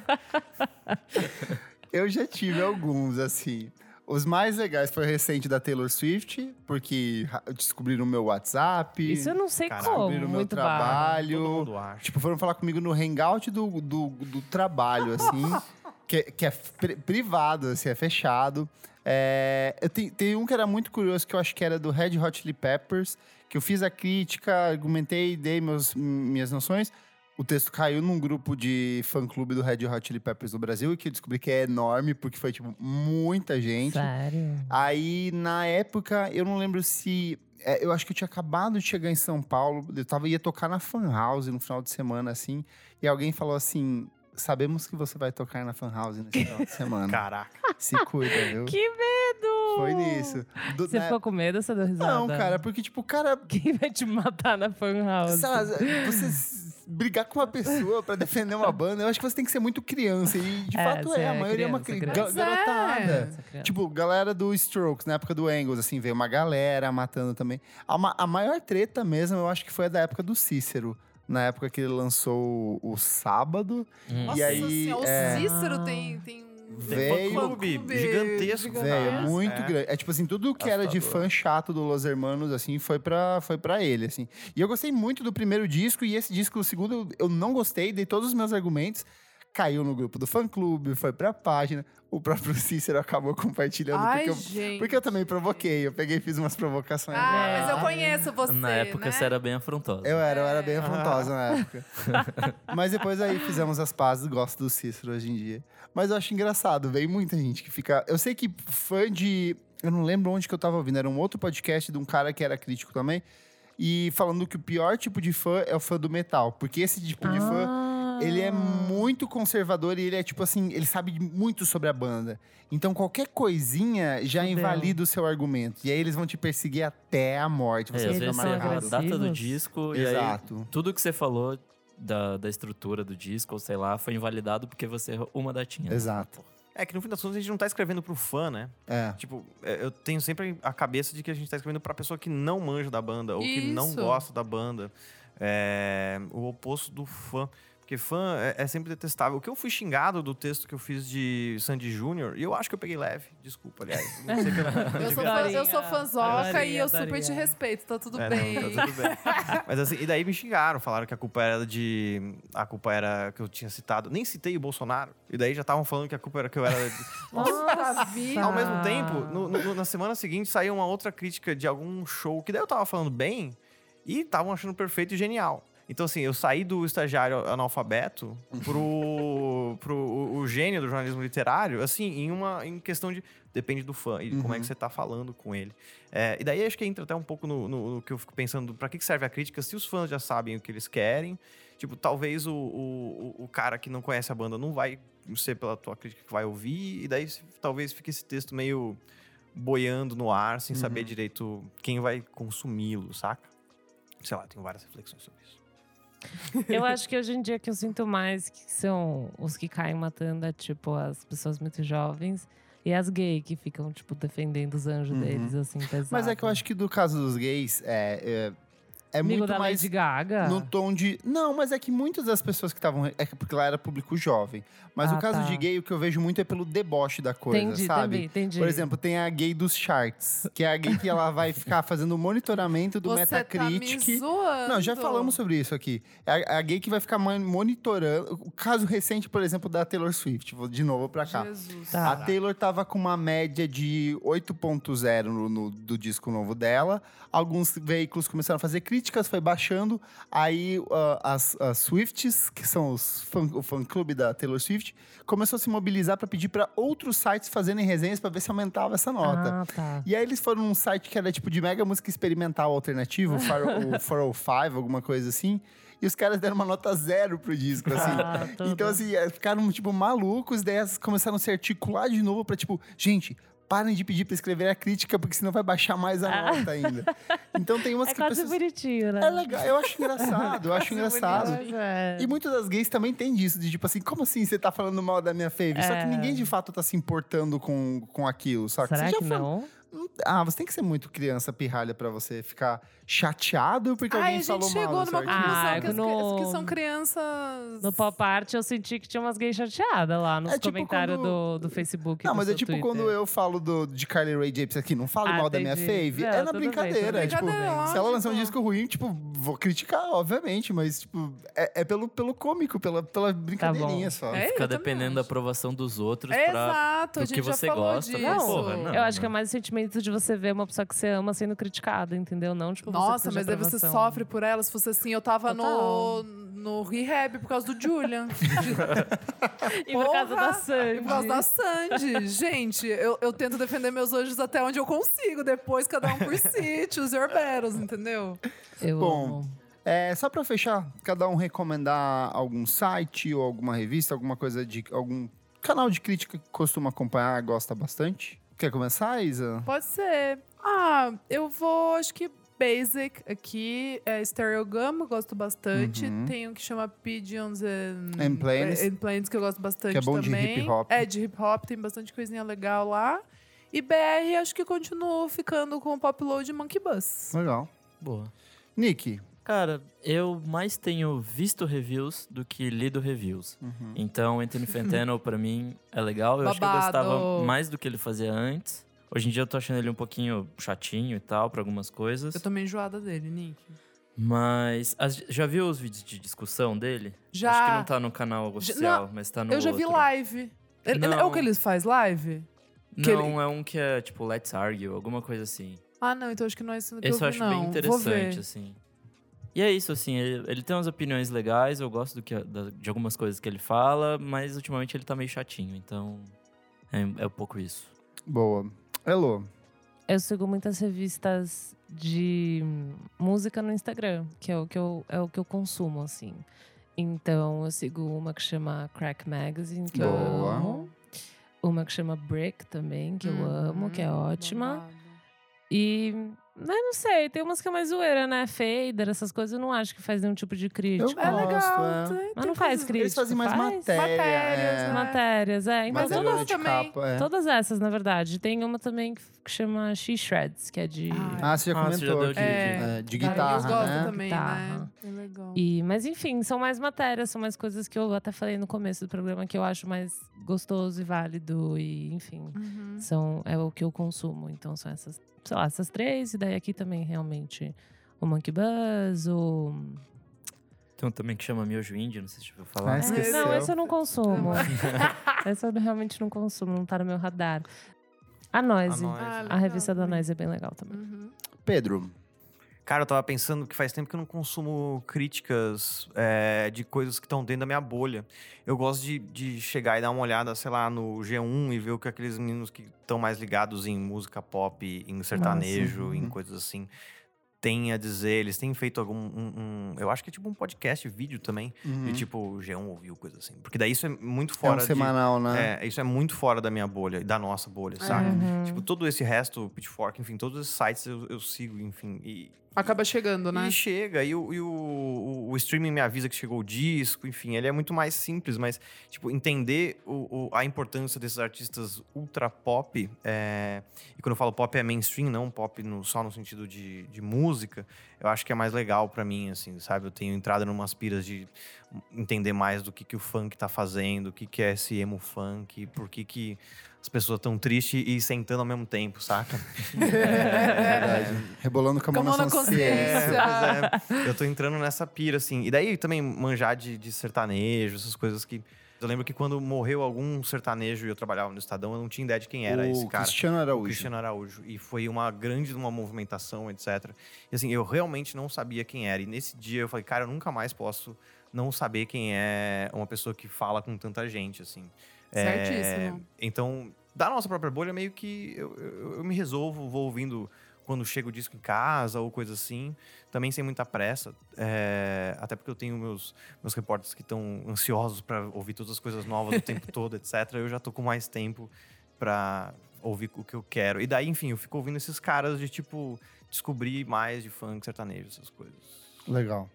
Eu já tive alguns, assim. Os mais legais foi recente da Taylor Swift, porque ra- descobriram o meu WhatsApp. Isso eu não sei Caralho, como. descobriram o meu Muito barra. todo trabalho. mundo acha. Tipo, foram falar comigo no hangout do, do, do trabalho, assim. (laughs) que, é- que é pri- privado, assim, é fechado. É, eu te- tem um que era muito curioso, que eu acho que era do Red Hot Chili Peppers, que eu fiz a crítica, argumentei, dei meus, minhas noções. O texto caiu num grupo de fã-clube do Red Hot Chili Peppers do Brasil, e que eu descobri que é enorme, porque foi, tipo, muita gente. Sério? Aí, na época, eu não lembro se. é, eu acho que eu tinha acabado de chegar em São Paulo. Eu tava, ia tocar na Fan House no final de semana, assim. E alguém falou assim: Sabemos que você vai tocar na Fan House nesse final de (laughs) semana. Caraca. Se cuida, viu? Que medo! Foi nisso. Do- Você na- ficou com medo ou você deu risada? Não, cara, porque, tipo, o cara. (laughs) Quem vai te matar na fan house? Lá, você brigar com uma pessoa pra defender uma banda, eu acho que você tem que ser muito criança. E de É, fato você é, a é maioria é uma criança, cri- criança. ga- garotada. Essa criança. Tipo, galera do Strokes, na época do Angles, assim, veio uma galera matando também. A, ma- a maior treta mesmo, eu acho que foi a da época do Cícero. Na época que ele lançou o, o Sábado. Hum. Nossa E aí, senhora, é- o Cícero tem, tem Veio. Clube Clube gigantesco. gigantesco. Velho, é muito É. grande. É tipo assim, tudo que era de Assustador. fã chato do Los Hermanos, assim, foi pra, foi pra ele, assim. E eu gostei muito do primeiro disco, e esse disco, o segundo, eu- eu não gostei, dei todos os meus argumentos. Caiu no grupo do fã-clube, foi pra página. O próprio (laughs) Cícero acabou compartilhando, Ai, porque, eu, gente. porque eu também provoquei. Eu peguei e fiz umas provocações. Ah, É. mas eu conheço você, Na época né? você era bem afrontosa. Eu era, eu era bem É. afrontosa na época. (laughs) Mas depois aí fizemos as pazes, gosto do Cícero hoje em dia. Mas eu acho engraçado, vem muita gente que fica. Eu sei que fã de. Eu não lembro onde que eu tava ouvindo, era um outro podcast de um cara que era crítico também. E falando que o pior tipo de fã é o fã do metal. Porque esse tipo de fã, Ah. Ele é muito conservador e ele é tipo assim, ele sabe muito sobre a banda. Então qualquer coisinha já invalida o seu argumento. E aí eles vão te perseguir até a morte. É, Você às fica vezes você a data do disco e aí Exato. tudo que você falou da, da estrutura do disco, ou sei lá, foi invalidado porque você errou uma datinha. Exato. É que no fim das contas a gente não tá escrevendo pro fã, né? É. Tipo, é, eu tenho sempre a cabeça de que a gente tá escrevendo pra pessoa que não manja da banda ou que não Isso. gosta da banda. É, o oposto do fã. Porque fã é, é sempre detestável. O que eu fui xingado do texto que eu fiz de Sandy Júnior, e eu acho que eu peguei leve. Desculpa, aliás. (laughs) Não sei que eu sou, fã, eu sou fãzoca e eu super te respeito, tá tudo É, bem. não, tá tudo bem. Mas assim, e daí me xingaram, falaram que a culpa era de. A culpa era que eu tinha citado. Nem citei o Bolsonaro. E daí já estavam falando que a culpa era que eu era. de- (laughs) Nossa, vida. Ao mesmo tempo, no- no- na semana seguinte saiu uma outra crítica de algum show que daí eu tava falando bem e estavam achando perfeito e genial. Então, assim, eu saí do estagiário analfabeto pro, pro o, o gênio do jornalismo literário, assim, em uma em questão de. Depende do fã e de como é que você tá falando com ele. É, e daí acho que entra até um pouco no, no- no que eu fico pensando, pra que serve a crítica se os fãs já sabem o que eles querem? Tipo, talvez o, o, o- cara que não conhece a banda não vai ser pela tua crítica que vai ouvir, e daí talvez fique esse texto meio boiando no ar, sem saber direito quem vai consumi-lo, saca? Sei lá, tenho várias reflexões sobre isso. Eu acho que hoje em dia que eu sinto mais que são os que caem matando é tipo as pessoas muito jovens e as gays que ficam, tipo, defendendo os anjos Uhum. deles, assim, pesado. Mas é que eu acho que do caso dos gays, é, é, é Amigo muito da mais Lady Gaga. no tom de... Não, mas é que muitas das pessoas que estavam... É que porque lá era público jovem. Mas Ah, o caso tá. de gay, o que eu vejo muito é pelo deboche da coisa, entendi, sabe? também, entendi. Por exemplo, tem a gay dos charts, que é a gay que ela vai (laughs) ficar fazendo monitoramento do Você Metacritic. tá me zoando. Não, já falamos sobre isso aqui. É a, a gay que vai ficar mon- monitorando. O caso recente, por exemplo, da Taylor Swift. Vou de novo pra cá. Jesus. Tá. A Taylor tava com uma média de 8.0 no, no- do disco novo dela. Alguns veículos começaram a fazer críticas, foi baixando. Aí ah, as, as Swifts, que são os fã, o fã-clube da Taylor Swift, começou a se mobilizar para pedir para outros sites fazerem resenhas para ver se aumentava essa nota. Ah, tá. E aí eles foram num site que era tipo de mega música experimental alternativo, o o (laughs) 405, alguma coisa assim. E os caras deram uma nota zero pro disco, assim. Ah, então, assim, eh, ficaram, tipo, malucos. Daí começaram a se articular de novo pra, tipo, gente, parem de pedir pra escrever a crítica, porque senão vai baixar mais a Ah. nota ainda. Então tem umas (laughs) É que quase pessoas... bonitinho, né? É legal, eu acho engraçado, eu acho engraçado. É. E muitas das gays também tem disso, de tipo assim, como assim você tá falando mal da minha fave? Só que É. ninguém de fato tá se importando com, com aquilo, saca? Será você já que foi- não? Ah, você tem que ser muito criança pirralha pra você ficar chateado porque Ai, alguém a gente falou chegou mal do numa conclusão. Ah, que, as no- que são crianças... No pop art eu senti que tinha umas gays chateadas lá nos É tipo comentários quando- do, do Facebook. Não, do mas é tipo Twitter. quando eu falo do, de Carly Rae Jepsen aqui, não falo Ah, mal da minha entendi. fave, Não, é na tudo bem, brincadeira. tudo tipo, se ela lançar um disco ruim, tipo, vou criticar, obviamente, mas tipo, é, é pelo, pelo cômico, pela, pela brincadeirinha só. É, Fica dependendo da aprovação dos outros pra. Exato, gente que você falou gosta, né? Não, Porra, não. eu acho que é mais o sentimento de você ver uma pessoa que você ama sendo criticada, entendeu? Não, tipo, Nossa, mas de aí você sofre por ela. Se fosse assim, eu tava no, Total. no rehab por causa do Julian. (laughs) E por causa da Sandy. E por causa da Sandy. Gente, eu, eu tento defender meus anjos até onde eu consigo. Depois, cada um por si, choose your battles, entendeu? Eu Bom, amo. É, só pra fechar, cada um recomendar algum site ou alguma revista, alguma coisa de. algum canal de crítica que costuma acompanhar, gosta bastante. Quer começar, Isa? Pode ser. Ah, eu vou, acho que Basic aqui, é Stereogum, eu gosto bastante. Uhum. Tem um que chama Pigeons and, And Planes. and Planes, que eu gosto bastante Que é bom de também. hip hop. É, de hip hop, tem bastante coisinha legal lá. E BR, acho que continuo ficando com o Pop Load e Monkey Bus. Legal. Boa. Nick, Cara, eu mais tenho visto reviews do que lido reviews. Uhum. Então, Anthony Fantano, pra mim, é legal. Eu acho que eu Babado. gostava mais do que ele fazia antes. Hoje em dia eu tô achando ele um pouquinho chatinho e tal, pra algumas coisas. Eu tô meio enjoada dele, Nick. Mas. as- já viu os vídeos de discussão dele? Já. Acho que não tá no canal oficial, mas tá no. eu já vi outro. live. Ele, ele- é o Não. que eles faz live? que Não, é um que é tipo Let's Argue, alguma coisa assim. Ah, não, então acho que não é esse que Esse eu eu vi, acho não. bem interessante, assim. E é isso, assim, ele, ele tem umas opiniões legais, eu gosto do que, da- de algumas coisas que ele fala, mas ultimamente ele tá meio chatinho, então é, é um pouco isso. Boa. Elô. Eu sigo muitas revistas de hum, música no Instagram, que é o que eu, é o que eu consumo, assim. Então, eu sigo uma que chama Crack Magazine, que eu Boa. amo. Uma que chama Brick também, que eu amo, que é Uhum, ótima. babado. E, né, não sei, tem umas que é mais zoeira, né? Fader, essas coisas, eu não acho que faz nenhum tipo de crítica. É Gosto, legal. é. tem- Mas tem não faz coisas- crítica. Eles fazem mais faz? matéria. Matérias, é. né? Matérias, é. Então, Mas eu gosto de também. capa, é. Todas essas, na verdade. Tem uma também que chama She Shreds, que é de. Ah, Ah, você já Ah, você já comentou de- É, de Ah, eles guitarra, gostam né? também, Guitarra. né? É legal. E, mas enfim, são mais matérias, são mais coisas que eu até falei no começo do programa que eu acho mais gostoso e válido. E, enfim, Uhum. são, é o que eu consumo. Então são essas, sei lá, essas três, e daí aqui também realmente o Monkey Buzz, o. Tem um também que chama Miojo Indie, não sei se você ouviu falar. Ah, esqueceu. Não, esse eu não consumo. (laughs) esse eu realmente não consumo, não tá no meu radar. A Noise. A Noise. Ah, A revista da também. Noise é bem legal também. Uhum. Pedro. Cara, eu tava pensando que faz tempo que eu não consumo críticas é, de coisas que estão dentro da minha bolha. Eu gosto de, de chegar e dar uma olhada, sei lá, no G1 e ver o que aqueles meninos que estão mais ligados em música pop, em sertanejo, Nossa, em uhum. coisas assim, têm a dizer. Eles têm feito algum. um- um- eu acho que é tipo um podcast, vídeo também. Uhum. E tipo, o G1 ouviu, coisa assim. Porque daí isso é muito é fora um de. semanal, né? É, isso é muito fora da minha bolha, da nossa bolha, saca? Uhum. Tipo, todo esse resto, Pitchfork, enfim, todos esses sites eu, eu sigo, enfim. E, Acaba chegando, né? e chega, e, o, e o, o- streaming me avisa que chegou o disco, enfim, ele é muito mais simples, mas, tipo, entender o, o- a importância desses artistas ultra pop, é, e quando eu falo pop é mainstream, não pop no- só no sentido de, de música, eu acho que é mais legal pra mim, assim, sabe? Eu tenho entrado em umas piras de entender mais do que, que o funk tá fazendo, o que, que é esse emo funk, por que, que as pessoas estão tristes e sentando ao mesmo tempo, saca? (laughs) É verdade. Rebolando com a mão Com a na mão na consciência. É, é. Eu tô entrando nessa pira, assim. E daí também manjar de, de sertanejo, essas coisas que. Eu lembro que quando morreu algum sertanejo e eu trabalhava no Estadão, eu não tinha ideia de quem era o esse cara. Cristiano O Araújo. Cristiano Araújo. E foi uma grande uma movimentação, etc. E assim, eu realmente não sabia quem era. E nesse dia eu falei, cara, eu nunca mais posso não saber quem é uma pessoa que fala com tanta gente, assim. É, Certíssimo. então, da nossa própria bolha, meio que eu, eu- eu me resolvo, vou ouvindo quando chega o disco em casa ou coisa assim. Também sem muita pressa. é, até porque eu tenho meus, meus repórteres que estão ansiosos para ouvir todas as coisas novas o tempo (laughs) todo, etc. Eu já tô com mais tempo para ouvir o que eu quero. E daí, enfim, eu fico ouvindo esses caras de tipo descobrir mais de funk, sertanejo, essas coisas. Legal.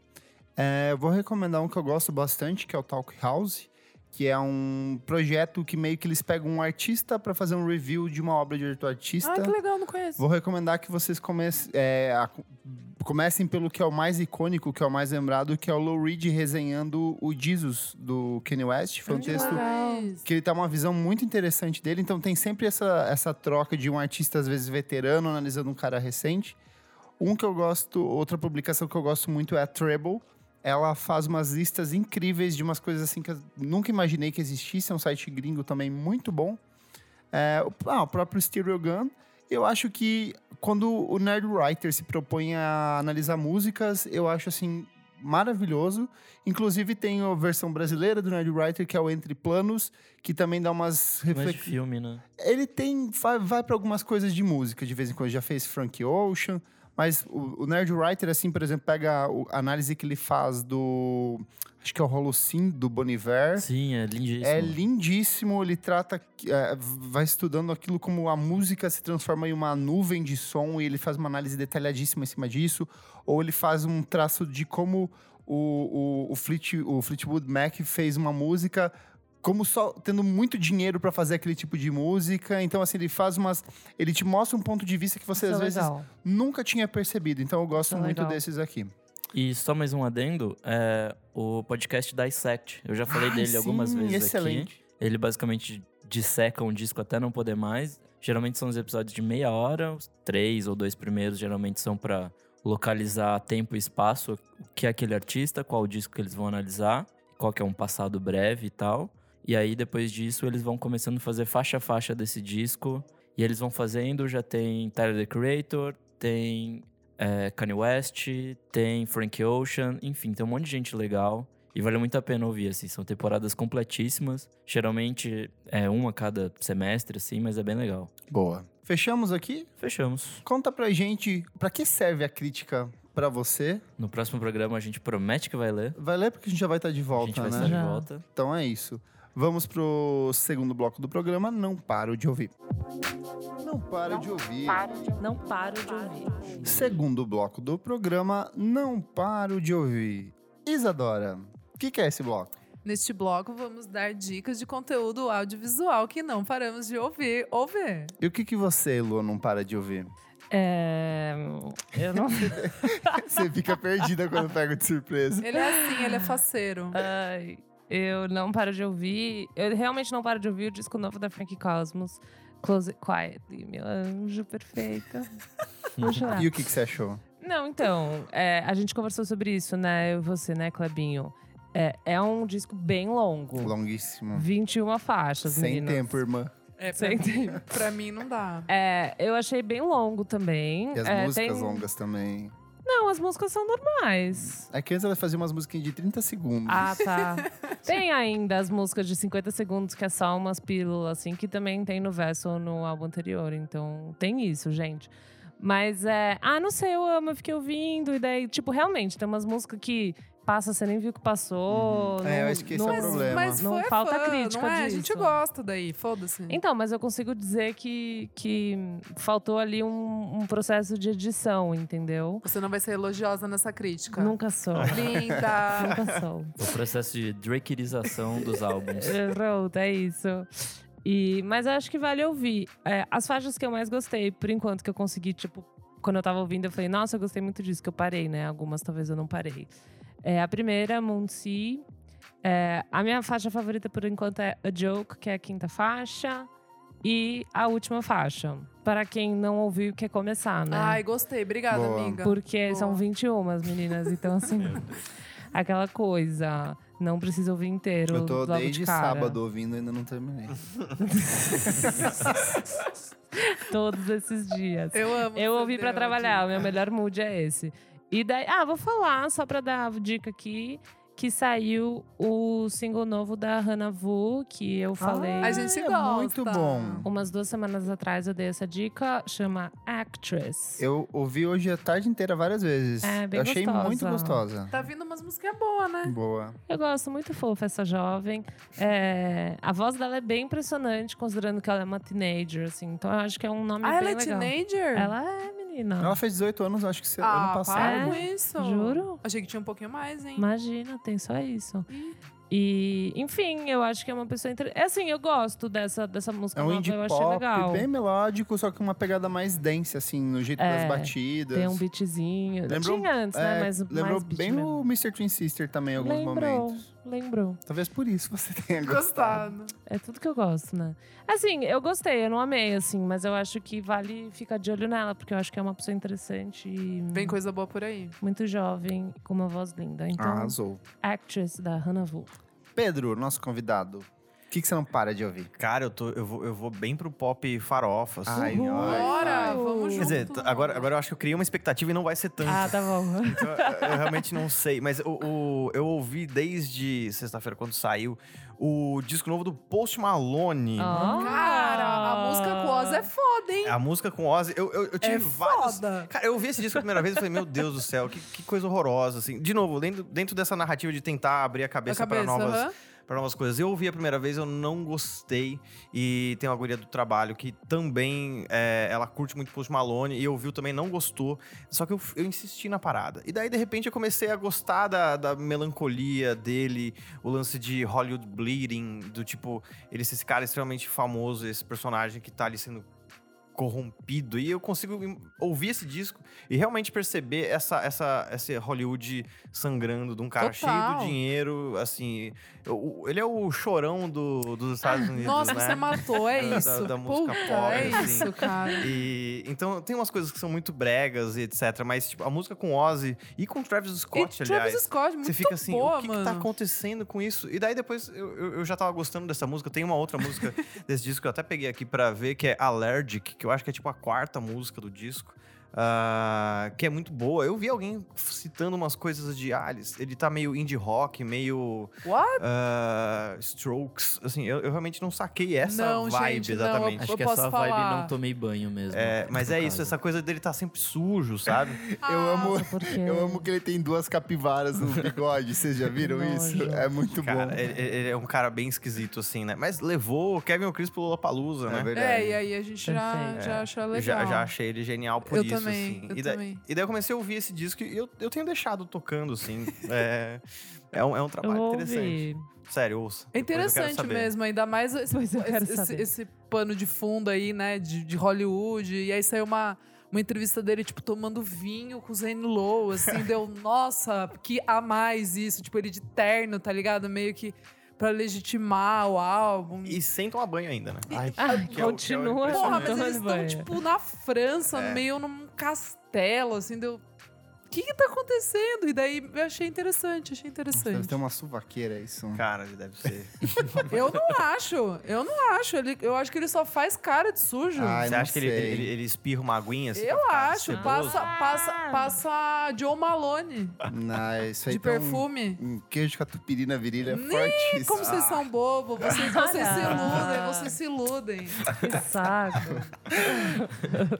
É, eu vou recomendar um que eu gosto bastante, que é o Talk House, que é um projeto que meio que eles pegam um artista para fazer um review de uma obra de outro artista. Ah, que legal, não conheço. Vou recomendar que vocês comecem, é, a- comecem pelo que é o mais icônico, que é o mais lembrado, que é o Lou Reed resenhando o Jesus do Kanye West. Foi um Que texto legal. que ele tá uma visão muito interessante dele. Então tem sempre essa, essa troca de um artista, às vezes, veterano, analisando um cara recente. Um que eu gosto, outra publicação que eu gosto muito é a Treble. Ela faz umas listas incríveis de umas coisas assim que eu nunca imaginei que existisse. É um site gringo também muito bom. É, o- ah, o próprio Stereo Gun. Eu acho que quando o Nerd Writer se propõe a analisar músicas, eu acho assim maravilhoso. Inclusive tem a versão brasileira do Nerd Writer, que é o Entre Planos, que também dá umas reflexões. filme, né? Ele tem. Vai, vai para algumas coisas de música, de vez em quando. Já fez Frank Ocean. Mas o, o Nerd Writer, assim, por exemplo, pega a análise que ele faz do. Acho que é o Holocene, do Boniver. Sim, é lindíssimo. É lindíssimo, ele trata, é, vai estudando aquilo como a música se transforma em uma nuvem de som e ele faz uma análise detalhadíssima em cima disso, ou ele faz um traço de como o, o, o, Fleet, o Fleetwood Mac fez uma música como só tendo muito dinheiro para fazer aquele tipo de música, então assim ele faz umas, ele te mostra um ponto de vista que você Isso às é vezes nunca tinha percebido, então eu gosto Isso é muito legal. desses aqui. E só mais um adendo, é, o podcast Dissect. Eu já falei Ai, dele algumas sim, vezes excelente. aqui. Ele basicamente disseca um disco até não poder mais. Geralmente são os episódios de meia hora, os três ou dois primeiros geralmente são pra localizar tempo e espaço, o que é aquele artista, qual o disco que eles vão analisar, qual que é um passado breve e tal. E aí depois disso eles vão começando a fazer faixa a faixa desse disco. E eles vão fazendo, já tem Tyler the Creator, tem é, Kanye West, tem Frank Ocean, enfim, tem um monte de gente legal. E vale muito a pena ouvir, assim, são temporadas completíssimas. Geralmente é uma a cada semestre, assim, mas é bem legal. Boa. Fechamos aqui? Fechamos. Conta pra gente pra que serve a crítica pra você. No próximo programa a gente promete que vai ler. Vai ler porque a gente já vai estar de a volta, gente vai né? estar de volta. Então é isso. Vamos pro segundo bloco do programa. Não paro de ouvir. Não paro de ouvir. Não paro de ouvir. Segundo bloco do programa. Não paro de ouvir. Isadora, o que, que é esse bloco? Neste bloco, vamos dar dicas de conteúdo audiovisual que não paramos de ouvir ou ver. E o que, que você, Lu, não para de ouvir? É, eu não. (laughs) (laughs) Você fica perdida quando pega de surpresa. Ele é assim, ele é faceiro. Ai, eu não paro de ouvir. Eu realmente não paro de ouvir o disco novo da Frank Cosmos. Close It Quietly, meu anjo perfeita. (laughs) Vou chorar. E o que, que você achou? Não, então, é, a gente conversou sobre isso, né? Eu e você, né, Clebinho? É, é um disco bem longo. Longuíssimo. 21 faixas, Sem meninas. tempo, irmã. É, pra, Sem tempo. pra mim não dá. É, eu achei bem longo também. E as É, músicas tem- longas também. Não, as músicas são normais. É que antes ela fazia umas musiquinhas de 30 segundos. Ah, tá. (laughs) tem ainda as músicas de 50 segundos, que é só umas pílulas, assim, que também tem no verso ou no álbum anterior. Então, tem isso, gente. Mas é. Ah, não sei, eu amo, eu fiquei ouvindo. E daí, tipo, realmente, tem umas músicas que passa, você nem viu que passou. Uhum. É, eu não- acho que esse é o não- Mas, problema. mas Não foi falta fã, crítica não é? A gente disso. gosta daí, foda-se. Então, mas eu consigo dizer que, que faltou ali um, um processo de edição, entendeu? Você não vai ser elogiosa nessa crítica. Nunca sou. (laughs) Linda! Nunca sou. O processo de drakerização dos álbuns. (laughs) Pronto, é isso. E, mas eu acho que vale ouvir. É, as faixas que eu mais gostei, por enquanto, que eu consegui, tipo, quando eu tava ouvindo, eu falei, nossa, eu gostei muito disso, que eu parei, né? Algumas talvez eu não parei. É, a primeira, Moon Sea. É, a minha faixa favorita, por enquanto, é A Joke, que é a quinta faixa. E a última faixa. Para quem não ouviu, quer começar, né? Ai, gostei. Obrigada, Boa. amiga. Porque Boa. são 21 as meninas, então assim. (laughs) (laughs) aquela coisa. Não precisa ouvir inteiro. Eu tô logo de desde cara. sábado ouvindo e ainda não terminei. (laughs) Todos esses dias. Eu amo. Eu ouvi pra deu a trabalhar, o meu melhor mood é esse. E daí, ah, vou falar só pra dar a dica aqui que saiu o single novo da Hannah Vu, que eu falei A gente é gosta. muito bom. umas duas semanas atrás eu dei essa dica, chama Actress. Eu ouvi hoje a tarde inteira várias vezes. É, bem eu achei gostosa. muito gostosa. Tá vindo umas músicas boas, né? Boa. Eu gosto muito fofa essa jovem. É, a voz dela é bem impressionante, considerando que ela é uma teenager, assim. Então eu acho que é um nome Ah, bem ela é legal. teenager? Ela é, menina. Ela fez 18 anos, acho que esse ah, ano passado. para com É? isso. Juro? Achei que tinha um pouquinho mais, hein? Imagina, tem só isso. Ih. E, enfim, eu acho que é uma pessoa interessante. É assim, eu gosto dessa, dessa música É um nova, indie eu achei pop legal. bem melódico, só que uma pegada mais dense, assim, no jeito É, das batidas. Tem um beatzinho. Lembrou- Tinha antes, né? É, Mas lembrou bem mesmo. o Mr. Twin Sister também em alguns lembrou, momentos. Lembrou. Talvez por isso você (laughs) tenha gostado. Gostado. É tudo que eu gosto, né? Assim, eu gostei, eu não amei, assim, mas eu acho que vale ficar de olho nela, porque eu acho que é uma pessoa interessante e Vem coisa boa por aí. muito jovem, com uma voz linda. Então, Arrasou. Actress da Hannah Vu. Pedro, nosso convidado. O que, que você não para de ouvir? Cara, eu, tô, eu, vou, eu vou bem pro pop farofa. assim. Ai, Bora, vamos junto. Quer dizer, agora, agora eu acho que eu criei uma expectativa e não vai ser tanto. Ah, tá bom. (laughs) Então, eu, eu realmente não sei. Mas o, o- eu ouvi desde sexta-feira, quando saiu, o disco novo do Post Malone. Ó. Cara, a música com Oz é foda, hein? A música com Ozzy. Eu, eu, eu tive É vários. foda. Cara, eu ouvi esse disco a primeira vez e falei, meu Deus do céu, que, que coisa horrorosa, assim. De novo, dentro, dentro dessa narrativa de tentar abrir a A cabeça, cabeça, para novas. Para novas coisas. Eu ouvi a primeira vez, eu não gostei. E tem uma guria do trabalho que também, é, ela curte muito Post Malone. E ouviu também, não gostou. Só que eu, eu insisti na parada. E daí, de repente, eu comecei a gostar da, da melancolia dele. O lance de Hollywood Bleeding. Do tipo, ele esse cara extremamente famoso. Esse personagem que tá ali sendo corrompido. E eu consigo ouvir esse disco e realmente perceber essa, essa, esse Hollywood sangrando de um cara cheio Total. do dinheiro, assim. o- ele é o chorão do, dos Estados Unidos, Nossa, né? você matou, é Da- isso. da música Puta, pop, é assim. isso, cara. E, então tem umas coisas que são muito bregas e etc. Mas, tipo, a música com Ozzy e com Travis Scott, e aliás. Travis Scott, muito Você fica assim, boa, o que, mano. que tá acontecendo com isso? E daí depois eu, eu, eu já tava gostando dessa música. Tem uma outra música (laughs) desse disco que eu até peguei aqui pra ver, que é Allergic, que eu acho que é tipo a quarta música do disco. Ah, que é muito boa. Eu vi alguém citando umas coisas de Alice. Ele tá meio indie rock, meio What? ah, Strokes. Assim, eu, eu realmente não saquei essa Não, vibe gente, não, exatamente. Acho Eu que é só a vibe falar. não tomei banho mesmo. É, mas é no isso, caso. essa coisa dele tá sempre sujo, sabe? (laughs) Eu amo. Eu amo que ele tem duas capivaras no bigode. Vocês já viram Que isso? nojo. É muito Cara, bom. ele, ele é um cara bem esquisito, assim, né? Mas levou o Kevin O'Chris pro Lollapalooza, É né? verdade. É, e aí a gente já, já achou legal. Já, já achei ele genial por Eu isso, também, assim. eu e, daí, também. e daí eu comecei a ouvir esse disco e eu, eu tenho deixado tocando, assim. (laughs) é, é, um, é um Eu trabalho vou interessante. ouvir. Sério, ouça. É Depois eu quero interessante saber. mesmo, ainda mais esse, Pois eu quero esse- saber. esse pano de fundo aí, né, de, de Hollywood. E aí saiu uma, uma entrevista dele, tipo, tomando vinho com o Zane Lowe, assim, deu, (laughs) nossa, que a mais isso. Tipo, ele de terno, tá ligado? Meio que pra legitimar o álbum. E sem tomar banho ainda, né? Ah, que é o- que é o continua. Porra, mas eles estão, tipo, na França, É. meio num castelo, assim, deu... O que que tá acontecendo? E daí eu achei interessante, achei Deve interessante. ter uma suvaqueira isso. Cara, ele deve ser. (laughs) Eu não acho, eu não acho. Ele, eu acho que ele só faz cara de sujo. Ai, Você não acha que ele, sei. ele, ele espirra uma aguinha assim? eu acho. Passa, passa, passa Joe Malone Não, isso aí de tem um- perfume. Um, queijo catupiry na virilha é fortíssimo. Como vocês são bobos, vocês, vocês se Ah. iludem, vocês se iludem. Que saco.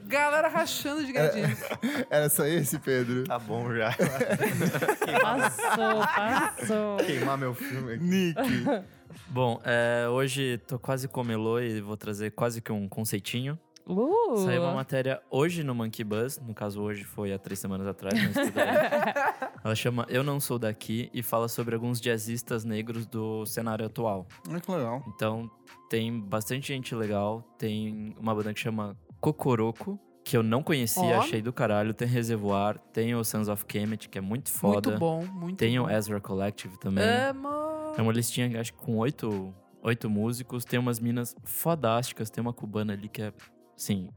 Galera rachando de gadinho. (laughs) Era só esse, Pedro? Tá bom já. (laughs) Passou, passou. Queimar meu filme aqui. Nick. (laughs) Bom, é, hoje tô quase como Elo e vou trazer quase que um conceitinho. Uh, Saiu uma matéria hoje no Monkey Buzz, no caso hoje foi há três semanas atrás, mas tudo bem. (laughs) Ela chama Eu Não Sou Daqui e fala sobre alguns jazzistas negros do cenário atual. Olha que legal. Então tem bastante gente legal, tem uma banda que chama Cocoroco, que eu não conhecia, Ó. achei do caralho, tem Reservoir, tem o Sons of Kemet, que é muito foda. Muito bom, muito Tem bom. o Ezra Collective também. Amo. É uma listinha, acho que com oito, oito músicos. Tem umas minas fodásticas. Tem uma cubana ali que é, assim,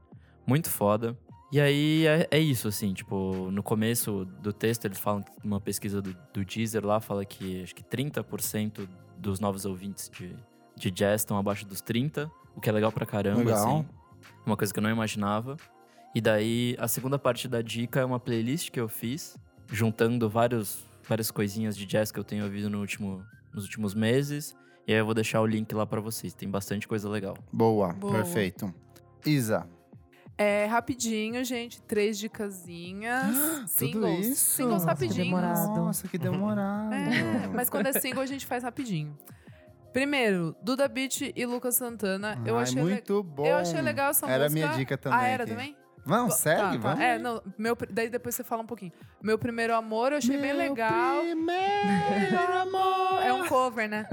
muito foda. E aí é, é isso, assim, tipo, no começo do texto eles falam que uma pesquisa do, do Deezer lá fala que acho que 30% dos novos ouvintes de, de jazz estão abaixo dos 30, o que é legal pra caramba, Legal. assim. Uma coisa que eu não imaginava. E daí a segunda parte da dica é uma playlist que eu fiz, juntando vários, várias coisinhas de jazz que eu tenho ouvido no último, nos últimos meses. E aí eu vou deixar o link lá pra vocês. Tem bastante coisa legal. Boa, Boa. perfeito. Isa, É rapidinho, gente. Três dicasinhas. (gasps) singles. isso? Singles Nossa, rapidinho. demorado. Nossa, que demorado. É, mas quando é single a gente faz rapidinho. Primeiro, Duda Beat e Lucas Santana. eu Ai, achei le- muito bom. Eu achei legal essa Era a música. minha dica também. Ah, era aqui. também? Vamos, Tá, segue, tá. vamos. É, não, meu, daí depois você fala um pouquinho. Meu primeiro amor eu achei bem Meu legal. Primeiro (laughs) amor. É um cover, né?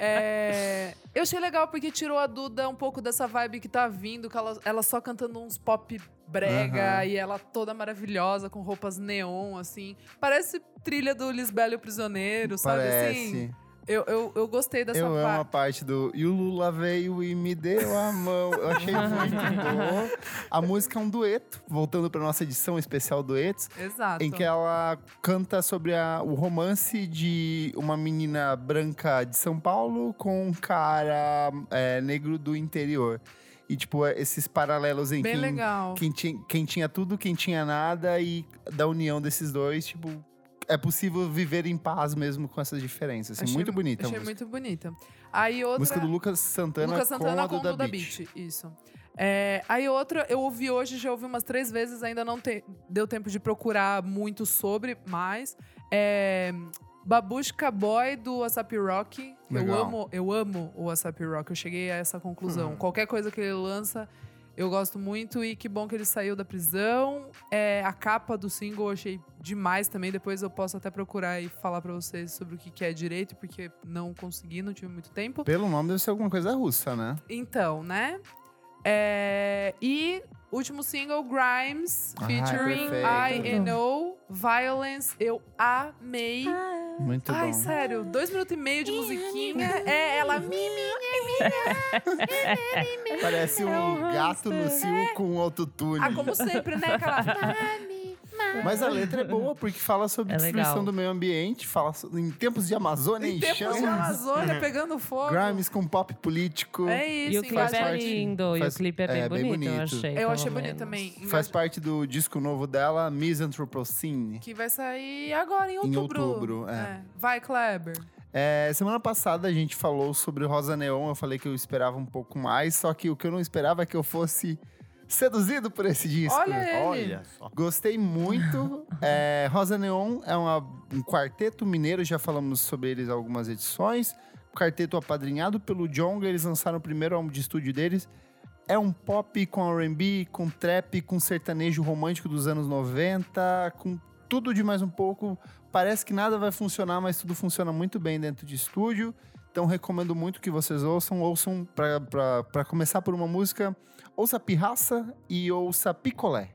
É, eu achei legal porque tirou a Duda um pouco dessa vibe que tá vindo, que ela, ela só cantando uns pop brega Aham. e ela toda maravilhosa, com roupas neon, assim. Parece trilha do Lisbelo e o Prisioneiro, sabe? Assim, Parece. Eu, eu, eu gostei dessa Eu amo a parte. parte do E o Lula veio e me deu a mão. Eu achei (laughs) muito bom. A música é um dueto, voltando pra nossa edição especial duetos, Exato. em que ela canta sobre a- o romance de uma menina branca de São Paulo com um cara é, negro do interior. E, tipo, esses paralelos em Bem quem, legal. quem, tinha, quem tinha tudo, quem tinha nada, e da união desses dois, tipo, é possível viver em paz mesmo com essas diferenças. Assim, Achei- muito bonita Achei muito bonita. Aí outra... Música do Lucas Santana, Lucas Santana com a Duda, Beat. Beat. Isso. É, aí outra, eu ouvi hoje, já ouvi umas três vezes, ainda não te- deu tempo de procurar muito sobre, mas é, Babushka Boy do Wasapi Rock. Eu Legal. amo, eu amo o Wasapi Rock. Eu cheguei a essa conclusão. Hum. Qualquer coisa que ele lança, eu gosto muito e que bom que ele saiu da prisão. É, a capa do single eu achei demais também. Depois eu posso até procurar e falar pra vocês sobre o que, que é direito, porque não consegui, não tive muito tempo. Pelo nome deve ser alguma coisa russa, né? Então, né? É, e Último single, Grimes, Ah, featuring. I Know Violence. Eu amei. Muito Ai, bom. sério, dois minutos e meio de musiquinha. É, ela. Parece um gato no cio com autotune. Ah, como sempre, né? Aquela. (laughs) Mas a letra é boa porque fala sobre É destruição legal. do meio ambiente, fala em tempos de Amazônia Em em tempos chamas. de Amazônia pegando fogo. Grimes com pop político. É isso, E o clipe faz é parte- lindo, e faz- o clipe é bem, é, bem bonito, eu bonito. achei. Eu achei bonito menos. também. Faz parte do disco novo dela, Misanthropocene. Que vai sair agora, em Em outubro. outubro, é. Vai, Kleber. É, semana passada a gente falou sobre Rosa Neon. Eu falei que eu esperava um pouco mais, só que o que eu não esperava é que eu fosse seduzido por esse disco. Olha ele. Olha só. Gostei muito. (laughs) É, Rosa Neon é uma- um quarteto mineiro, já falamos sobre eles em algumas edições. Quarteto apadrinhado pelo Jonga, eles lançaram o primeiro álbum de estúdio deles. É um pop com R&B, com trap, com sertanejo romântico dos anos 90, com tudo de mais um pouco. Parece que nada vai funcionar, mas tudo funciona muito bem dentro de estúdio. Então recomendo muito que vocês ouçam. Ouçam, pra começar por uma música, ouça Pirraça e ouça Picolé.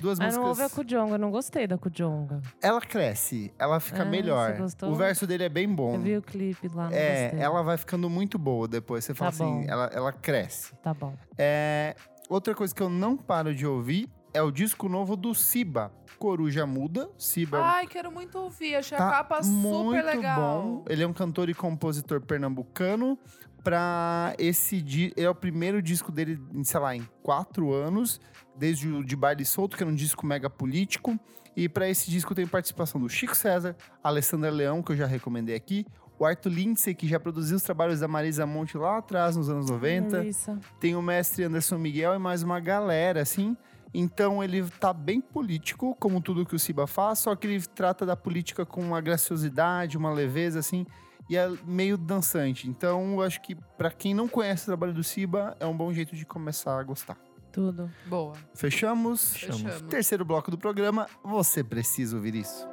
Duas Ah, não ouve a músicas. Kujonga, eu não gostei da Kujonga. Ela cresce, ela fica Ah, melhor. você gostou? O verso dele é bem bom. Eu vi o clipe lá, não É, gostei. ela vai ficando muito boa depois. Você fala Tá assim, ela, ela cresce. Tá bom. É, outra coisa que eu não paro de ouvir é o disco novo do Siba, Coruja Muda. Siba é Ai, quero muito ouvir. Achei tá a capa muito super legal. bom. Ele é um cantor e compositor pernambucano. Pra esse é o primeiro disco dele, sei lá, em quatro anos, desde o de Baile Solto, que era um disco mega político. E pra esse disco tem participação do Chico César, Alessandra Leão, que eu já recomendei aqui, o Arthur Lindsay, que já produziu os trabalhos da Marisa Monte lá atrás, nos anos 90 Melissa. tem o mestre Anderson Miguel e mais uma galera, assim. Então ele tá bem político, como tudo que o Siba faz, só que ele trata da política com uma graciosidade, uma leveza, assim, e é meio dançante. Então eu acho que pra quem não conhece o trabalho do Siba, é um bom jeito de começar a gostar. Tudo. Boa. Fechamos? Fechamos. Terceiro bloco do programa, você precisa ouvir isso.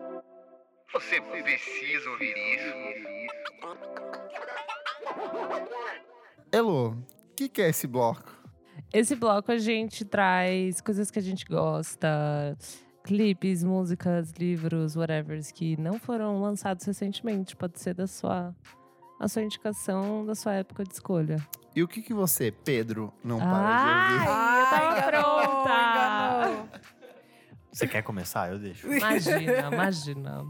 Você precisa ouvir isso. Elo, o que, que é esse bloco? Esse bloco a gente traz coisas que a gente gosta, clipes, músicas, livros, whatever, que não foram lançados recentemente. Pode ser da sua, a sua indicação da sua época de escolha. E o que, que você, Pedro, não para Ai, de ouvir? eu tava enganou, pronta! enganou. Você quer começar? Eu deixo. Imagina, imagina.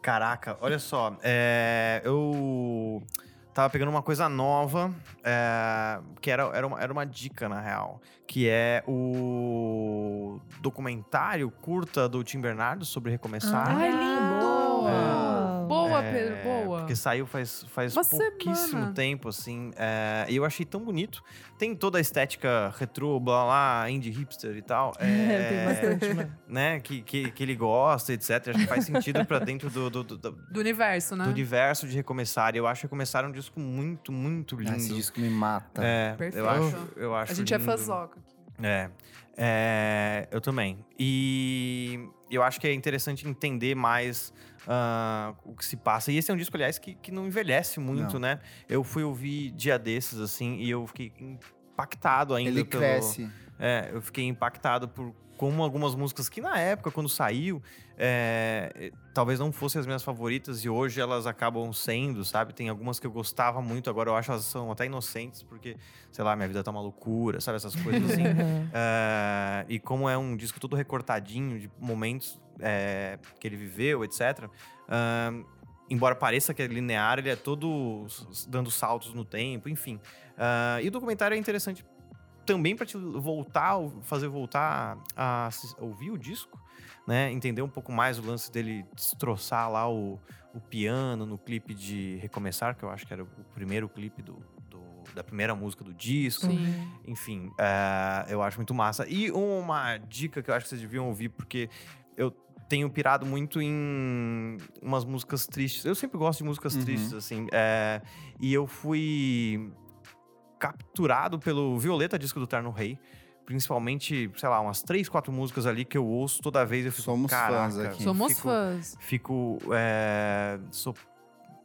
Caraca, olha só. é, eu tava pegando uma coisa nova, é, que era, era, uma, era uma dica, na real. Que é o documentário curta do Tim Bernardo sobre recomeçar. Ai, lindo! É. Boa, É, Pedro, boa. Porque saiu faz, faz Uma pouquíssimo semana. tempo, assim. é, e eu achei tão bonito. Tem toda a estética retrô, blá blá, indie hipster e tal. (laughs) Tem é, bastante, né? né, que, que, que ele gosta, etc. Acho que faz sentido pra dentro do, do, do, do- Do universo, né? do universo de Recomeçar. E eu acho que Recomeçar é um disco muito, muito Ah, lindo. Esse disco me mata. É, Perfeito. eu acho, eu acho A gente é lindo. fãzoca aqui. É, é, eu também. E eu acho que é interessante entender mais ah, o que se passa. E esse é um disco, aliás, que, que não envelhece muito, Não. né? Eu fui ouvir dia desses, assim, e eu fiquei impactado ainda Ele pelo... cresce. É, eu fiquei impactado por como algumas músicas que na época, quando saiu, é, talvez não fossem as minhas favoritas e hoje elas acabam sendo, sabe? Tem algumas que eu gostava muito, agora eu acho elas são até inocentes, porque, sei lá, minha vida tá uma loucura, sabe? Essas coisas assim. É, (laughs) e como é um disco todo recortadinho de momentos é, que ele viveu, etc. embora pareça que é linear, ele é todo dando saltos no tempo, enfim. E o documentário é interessante também para te voltar, fazer voltar a ouvir o disco, né? Entender um pouco mais o lance dele destroçar lá o, o piano no clipe de Recomeçar, que eu acho que era o primeiro clipe do, do- da primeira música do disco. Sim. Enfim, é, eu acho muito massa. E uma dica que eu acho que vocês deviam ouvir, porque eu tenho pirado muito em umas músicas tristes. Eu sempre gosto de músicas Uhum. tristes, assim. é, e eu fui capturado pelo Violeta, disco do Terno Rei. Principalmente, sei lá, umas três, quatro músicas ali que eu ouço toda vez. Eu fico, Somos fãs aqui. Somos fico, fãs. Fico. é, sou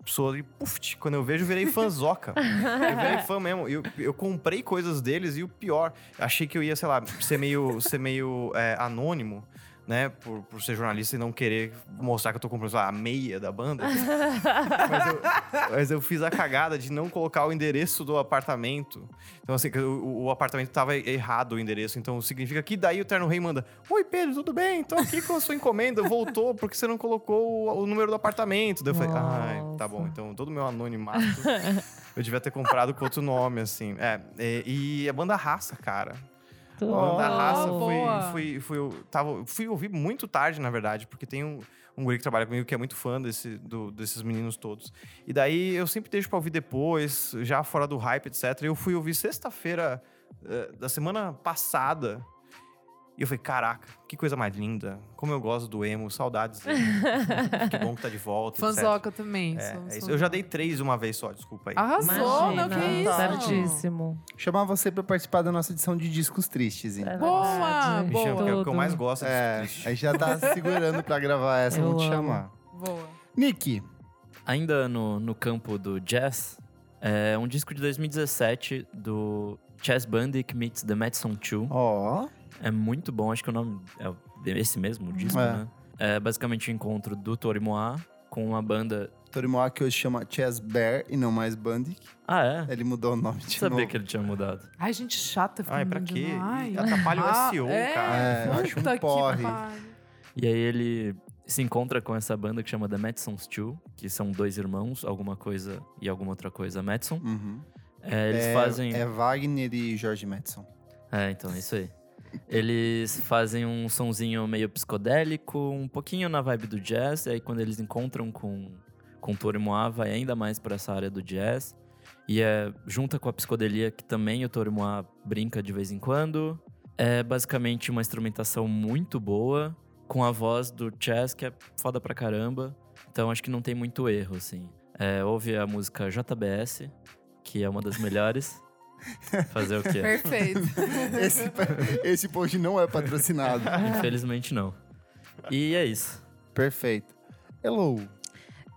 sou e puf, quando eu vejo, eu virei fãzoca. (laughs) eu virei fã mesmo. Eu, eu comprei coisas deles e o pior, achei que eu ia, sei lá, ser meio, ser meio é, anônimo. Né, por, por ser jornalista e não querer mostrar que eu tô comprando sei lá, a meia da banda. (laughs) mas, eu, mas eu fiz a cagada de não colocar o endereço do apartamento. Então, assim, o, o apartamento tava errado o endereço. Então, significa que daí o Terno Rei manda: Oi, Pedro, tudo bem? Tô aqui com a sua encomenda. Voltou porque você não colocou o, o número do apartamento. Daí eu falei: Ai, tá bom. Então, todo o meu anonimato eu devia ter comprado com outro nome, assim. É, e, e a banda Raça, cara. Oh, Raça, boa. fui, fui, fui, eu tava, fui ouvir muito tarde, na verdade, porque tem um, um guri que trabalha comigo que é muito fã desse, do- desses meninos todos. E daí eu sempre deixo pra ouvir depois, já fora do hype, etc. Eu fui ouvir sexta-feira eh, da semana passada. E eu falei, caraca, que coisa mais linda. Como eu gosto do emo, saudades dele. (laughs) que bom que tá de volta. etc. Fanzoca também. É, sou- é isso. Eu já dei três uma vez só, desculpa aí. Arrasou, não, que Imagina, isso? Certíssimo. Chamar você pra participar da nossa edição de discos tristes, hein? É Boa. Me chama, porque é o que eu mais gosto é É, a gente já tá se (laughs) segurando pra gravar essa, Eu vou te amo. chamar. Boa. Nick, Ainda no, no campo do jazz, é um disco de 2017 do Chess Bandic meets The Madison 2. ó, É muito bom, acho que o nome é esse mesmo o disco, É. né? É basicamente o encontro do Torimoa com uma banda. Torimoa que hoje chama Chess Bear e não mais Bandic. Ah, é? Ele mudou o nome de Sabia novo. que ele tinha mudado. Ai, gente chata. Ai, pra quê? Ai. Atrapalha o Ah, SEO, é, cara. É, eu acho um porre. E aí ele se encontra com essa banda que chama The Madison's Two, que são dois irmãos, alguma coisa e alguma outra coisa Madison. Uhum. É, eles é, fazem. é Wagner e Jorge Madison. É, então, é isso aí. Eles fazem um sonzinho meio psicodélico, um pouquinho na vibe do jazz, e aí quando eles encontram com, com o Torimoa, vai ainda mais para essa área do jazz. E é junta com a psicodelia que também o Torimoa brinca de vez em quando. É basicamente uma instrumentação muito boa, com a voz do Chess, que é foda pra caramba. Então acho que não tem muito erro, assim. É, ouve a música JBS, que é uma das melhores. (laughs) Fazer o quê? Perfeito. (laughs) Esse, esse post não é patrocinado. Infelizmente não. E é isso. Perfeito. Hello.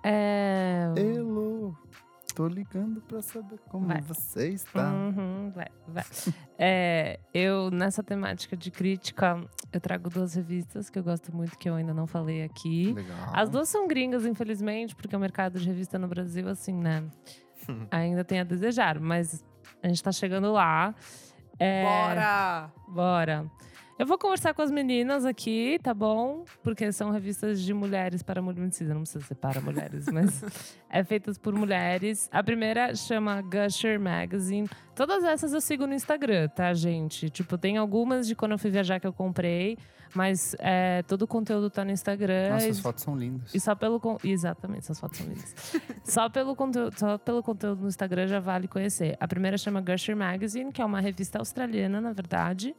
É... Hello. Tô ligando pra saber como Vai. você está. Uhum, vai, vai. É, eu, nessa temática de crítica, eu trago duas revistas que eu gosto muito, que eu ainda não falei aqui. Legal. As duas são gringas, infelizmente, porque o mercado de revista no Brasil, assim, né? (laughs) ainda tem a desejar, mas a gente tá chegando lá. É, Bora! Bora. Eu vou conversar com as meninas aqui, tá bom? Porque são revistas de mulheres para mulheres. Não precisa ser para mulheres, (laughs) mas é feitas por mulheres. A primeira chama Gusher Magazine. Todas essas eu sigo no Instagram, tá, gente? Tipo, tem algumas de quando eu fui viajar que eu comprei, mas é, todo o conteúdo tá no Instagram. Nossa, as fotos são lindas. e só pelo con- exatamente, essas fotos são lindas. (laughs) só pelo conteúdo, só pelo conteúdo no Instagram já vale conhecer. A primeira chama Gusher Magazine, que é uma revista australiana, na verdade.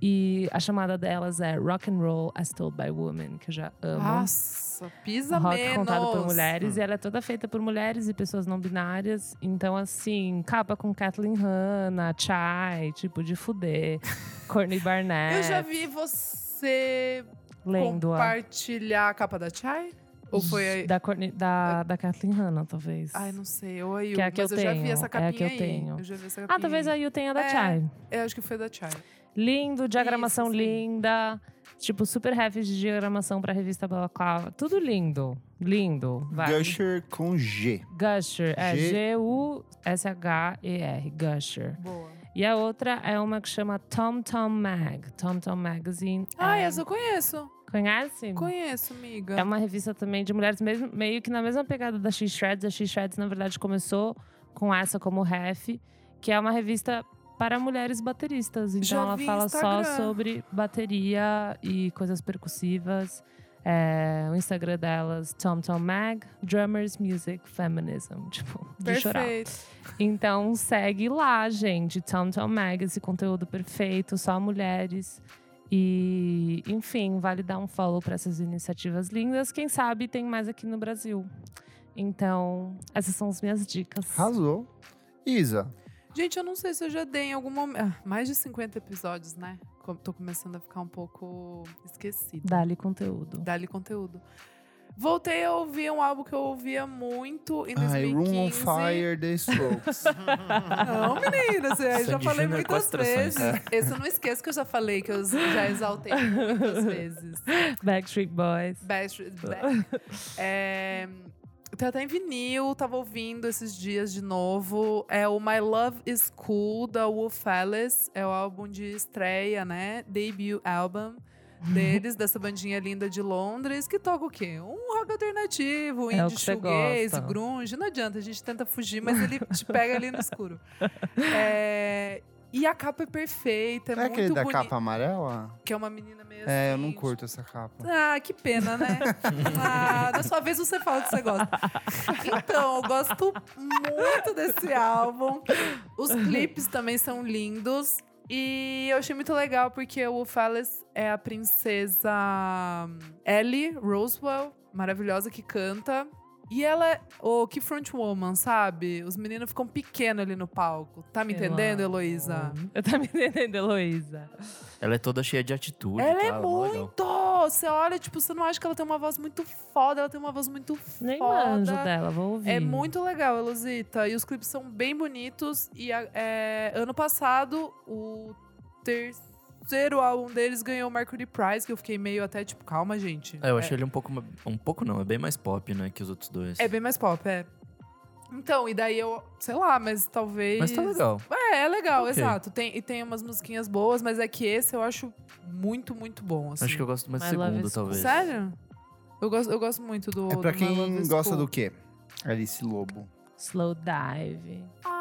E a chamada delas é Rock and Roll as Told by Women, que eu já amo. Nossa, pisa Rock menos. contado por mulheres e ela é toda feita por mulheres e pessoas não binárias. Então, assim, capa com Kathleen Hanna, Chai, tipo de fuder, (laughs) Courtney Barnett. Eu já vi você lendo a compartilhar a capa da Chai? Ou foi aí? da, Courtney, da, da Kathleen Hanna, talvez. Ai, não sei. Ou aí, Que é a que mas eu eu, já vi tenho, essa é a capinha que eu aí. tenho. Eu já vi essa capinha. Ah, talvez aí eu tenha da É. Chai. Eu acho que foi da Chai. Lindo, diagramação Isso, linda. Tipo, super heavy de diagramação pra revista Balaclava. Tudo lindo. Lindo. Vai. Gusher com G. Gusher. É G- G-U-S-H-E-R. Gusher. Boa. E a outra é uma que chama Tom Tom Mag. Tom Tom Magazine. Ah, é... essa eu conheço. Conhece? Conheço, amiga. É uma revista também de mulheres, mesmo, meio que na mesma pegada da X-Shreds. A X-Shreds, na verdade, começou com essa como ref, que é uma revista para mulheres bateristas. Então Já ela fala só Instagram. sobre bateria e coisas percussivas. É, o Instagram delas, Tom Tom Mag, Drummers Music Feminism. Tipo, de chorar. Perfeito. Então segue lá, gente. Tom Tom Mag, esse conteúdo perfeito, só mulheres. E, enfim, vale dar um follow para essas iniciativas lindas. Quem sabe tem mais aqui no Brasil. Então, essas são as minhas dicas. Arrasou. Isa, Gente, eu não sei se eu já dei em algum momento. Ah, mais de 50 episódios, né? Tô começando a ficar um pouco esquecida. Dá-lhe conteúdo. Dá-lhe conteúdo. Voltei a ouvir um álbum que eu ouvia muito em Ai, 2015. Room on Fire, The Strokes. (laughs) Não, menina, você- eu já falei com muitas vezes. Esse eu não esqueço que eu já falei, que eu já exaltei muitas (laughs) vezes. Backstreet Boys. Backstreet Back. É, tem até em vinil, tava ouvindo esses dias de novo. É o My Love Is Cool, da Wolf Alice. É o álbum de estreia, né? Debut album (laughs) deles, dessa bandinha linda de Londres, que toca o quê? Um rock alternativo, É indie shoegaze, grunge. Não adianta, a gente tenta fugir, mas ele (laughs) te pega ali no escuro. É, E a capa é perfeita, é, é aquele muito da boni- capa amarela? Que é uma menina É, eu não curto essa capa. ah, que pena, né? (laughs) ah, na sua vez você fala que você gosta. Então, eu gosto muito desse álbum. Os (laughs) clipes também são lindos. E eu achei muito legal porque o Alice é a princesa Ellie Roswell, maravilhosa que canta. E ela é. Oh, que frontwoman, sabe? Os meninos ficam pequenos ali no palco. Tá me Eu entendendo. Heloísa? Eu tá me entendendo, Heloísa. Ela é toda cheia de atitude. Ela tá? é mó legal. muito! Você olha, tipo, você não acha que ela tem uma voz muito foda, ela tem uma voz muito Nem foda. manjo dela, vou ouvir. É muito legal, Elosita. E os clipes são bem bonitos. E é, ano passado, o terceiro álbum deles ganhou o Mercury Prize, que eu fiquei meio até tipo, calma, gente. É, eu achei ele um pouco. Um pouco não, é bem mais pop, né, que os outros dois. É bem mais pop, é. Então, e daí eu, sei lá, mas talvez. Mas tá legal. É, é legal, Ok. exato. Tem, e tem umas musiquinhas boas, mas é que esse eu acho muito, muito bom. Assim. Acho que eu gosto mais do segundo, talvez. Sério? Eu gosto, eu gosto muito do. É pra do quem gosta do quê? Alice Lobo. Slow Dive. Ah.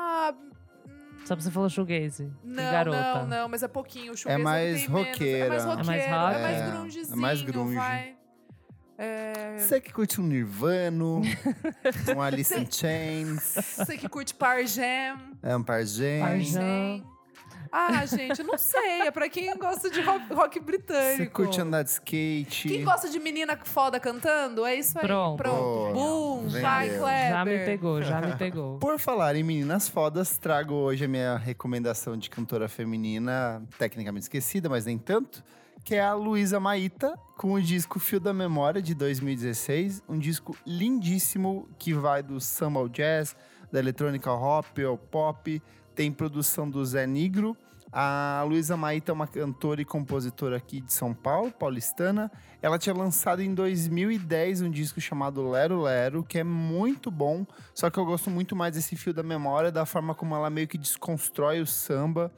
Só pra você falar shoegaze. Não, garota. não, não, mas é pouquinho. O shoegaze mais tem menos, roqueira. É mais É mais roqueira, rock? é mais É, grungezinho, é mais grunge. vai. É... Você que curte um Nirvana, (laughs) um Alice in Chains, Você que curte Par Jam. é um Pargem. Pargem. Jam. Ah, gente, não sei. É pra quem gosta de rock, rock britânico. Você curte andar de skate. Quem gosta de menina foda cantando? É isso aí. Pronto. Pronto. Boom, vai, Kleber. Já me pegou, já me pegou. (laughs) Por falar em meninas fodas, trago hoje a minha recomendação de cantora feminina, tecnicamente esquecida, mas nem tanto, que é a Luísa Maíta, com o disco Fio da Memória de 2016, um disco lindíssimo que vai do samba ao jazz, da eletrônica ao hop, ao pop, tem produção do Zé Nigro. A Luísa Maíta é uma cantora e compositora aqui de São Paulo, paulistana. Ela tinha lançado em 2010 um disco chamado Lero Lero, que é muito bom, só que eu gosto muito mais desse fio da memória, da forma como ela meio que desconstrói o samba.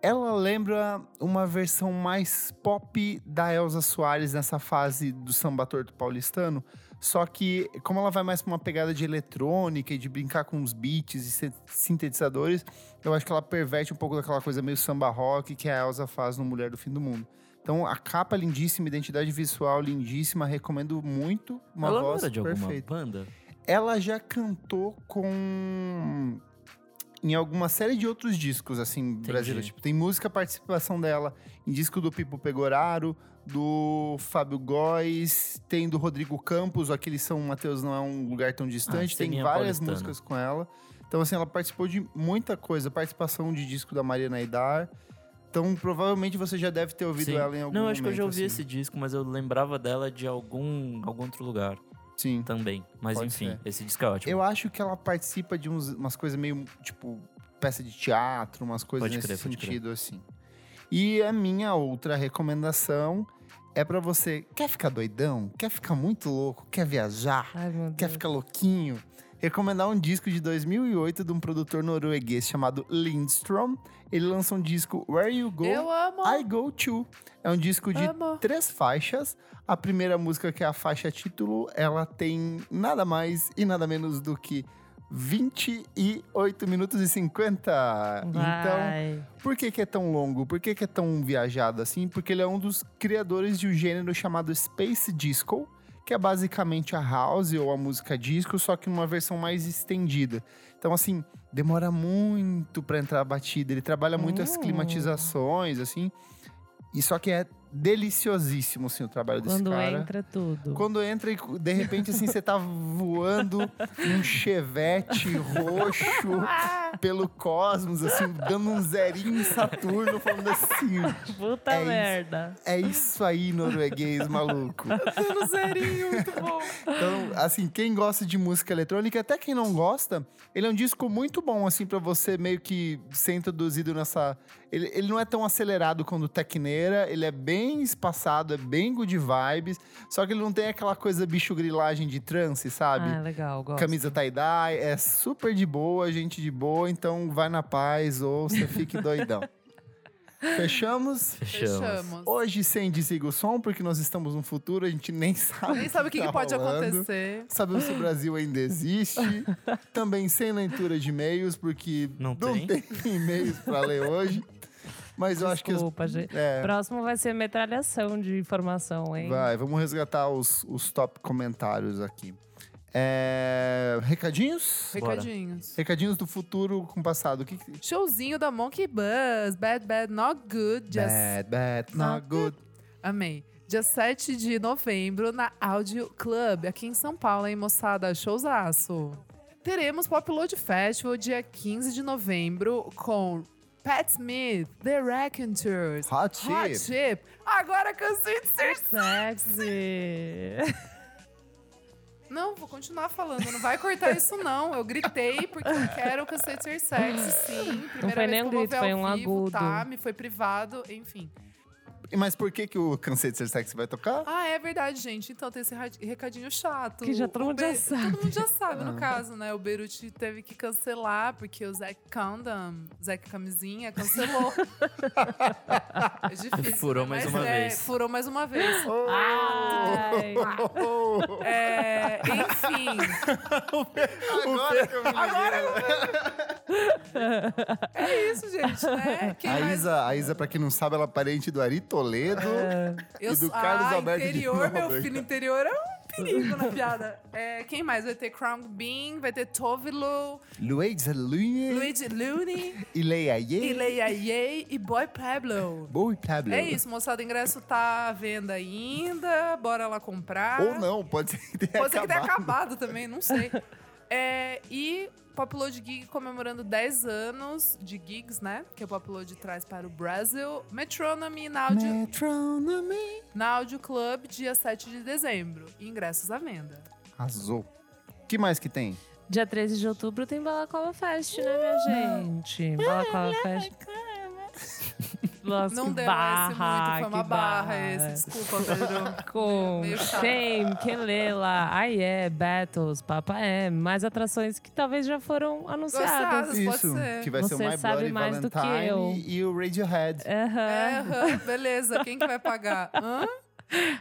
Ela lembra uma versão mais pop da Elza Soares nessa fase do samba torto paulistano. Só que, como ela vai mais pra uma pegada de eletrônica e de brincar com os beats e sin- sintetizadores, eu acho que ela perverte um pouco daquela coisa meio samba rock que a Elza faz no Mulher do Fim do Mundo. Então, a capa é lindíssima, identidade visual lindíssima, recomendo muito. Uma Ela voz de alguma perfeita. banda? Ela já cantou com em alguma série de outros discos assim brasileiros. Tipo, tem música participação dela em disco do Pipo Pegoraro, do Fábio Góes, tem do Rodrigo Campos, aquele São Mateus não é um lugar tão distante, tem ceninha várias paulistana. músicas com ela. Então assim, ela participou de muita coisa, participação de disco da Maria Naidar. Então, provavelmente você já deve ter ouvido Sim. ela em algum Não, acho que eu já momento, ouvi assim. esse disco, mas eu lembrava dela de algum, algum outro lugar Sim. também. Mas Pode enfim, ser. esse disco é ótimo. Eu acho que ela participa de uns- umas coisas meio, tipo, peça de teatro, umas coisas Pode nesse crer. sentido, assim. E a minha outra recomendação é pra você, quer ficar doidão? Quer ficar muito louco? Quer viajar? Ai. Quer ficar louquinho? Recomendar um disco de 2008 de um produtor norueguês chamado Lindstrom. Ele lança um disco Where You Go, Eu amo. I Go To. É um disco de Amo. três faixas. A primeira música, que é a faixa título, ela tem nada mais e nada menos do que 28 minutos e 50. Então, Vai. por que, que é tão longo? Por que, que é tão viajado assim? Porque ele é um dos criadores de um gênero chamado Space Disco, que é basicamente a house ou a música disco, só que numa versão mais estendida. Então, assim, demora muito pra entrar a batida. Ele trabalha muito as Hum. climatizações, assim. E só que é deliciosíssimo, assim, o trabalho desse Quando cara. entra tudo. Quando entra e de repente assim você tá voando num chevette roxo (laughs) pelo cosmos, assim, dando um zerinho em Saturno, falando assim: Puta É isso. merda. é isso aí, norueguês maluco. No zerinho, muito bom. Então, assim, quem gosta de música eletrônica, até quem não gosta, ele é um disco muito bom, assim, pra você meio que ser introduzido nessa. Ele, ele não é tão acelerado quanto o Tecneira, ele é bem espaçado, é bem good vibes, só que ele não tem aquela coisa bicho grilagem de trance, sabe? Ah, legal, gosto. Camisa tie-dye, é super de boa, gente de boa, então vai na paz ou você fique (laughs) doidão. Fechamos? Fechamos. Hoje sem desliga o som, porque nós estamos no futuro, a gente nem sabe. Nem sabe o que, tá que pode rolando. acontecer. Sabemos se o Brasil ainda existe. (laughs) Também sem leitura de e-mails, porque Não tem, tem. (laughs) e-mails para ler hoje. Mas eu acho que. Desculpa, gente. É, Próximo vai ser metralhação de informação, hein? vai, vamos resgatar os, os top comentários aqui. É, recadinhos? Bora. Recadinhos. Recadinhos do futuro com o passado. O que que... Showzinho da Monkey Buzz. Bad, bad, not good. Just... Bad, bad, not good. Amei. Dia 7 de novembro na Audio Club, aqui em São Paulo, hein, moçada? Showzaço. Teremos Pop Load Festival dia 15 de novembro com Pat Smith, The Raconteurs, Hot Chip. Hot Chip. Agora cansei de ser Sexy. Não, vou continuar falando. Não vai cortar (laughs) isso, não. Eu gritei porque eu quero cansei de ser sexy, sim. Primeira foi vez nem um eu vou grito, foi um vivo, agudo. Tá, me foi privado, enfim. Mas por que, que o Cansei de Ser Sexy vai tocar? Ah, é verdade, gente. Então tem esse recadinho chato. Que já todo mundo já Be- sabe. Todo mundo já sabe, no caso, né? O Beirute teve que cancelar, porque o Zac Condom, Zac Camisinha, cancelou. (laughs) é difícil. Furou né? mais Mas uma é, vez. Furou mais uma vez. Ai. É, (laughs) enfim. Agora que eu me É isso, gente, né? (laughs) Quem A mais- Isa, a Isa, pra quem não sabe, ela é parente do Ari Toledo. Eu e do sou- Carlos ah, Alberto de interior, meu Nóbrega. filho, interior é um perigo na piada. É, quem mais? Vai ter Crown Bean, vai ter Tovilo, Luísa Lune, Luigi Looney, Ileia Ye, Ileia Ye e Boy Pablo. Boa Pablo. É isso, moçada. O ingresso tá à venda ainda. Bora lá comprar. Ou não, pode ser que tenha Pode ser que tenha acabado. acabado também, não sei. (laughs) É, e Popload Gig comemorando 10 anos de gigs, né? Que o Popload traz para o Brasil. Metronomy na Audio, Metronomy. na Audio Club, dia 7 de dezembro. Ingressos à venda. Arrasou. O que mais que tem? Dia 13 de outubro tem Balaclava Fest, né, minha gente? Balaclava Fest. Nossa, Não deu barra, esse muito, foi uma que barra esse. Desculpa, Pedro. (laughs) Com Meio. Shame, Kelela, Aie, Battles, Papa M, mais atrações que talvez já foram anunciadas. Gostadas. Pode Isso, ser. que vai ser o Você My sabe Bloody mais do que Valentine eu. e o Radiohead. Aham. É, beleza. Quem que vai pagar? (laughs) Hã?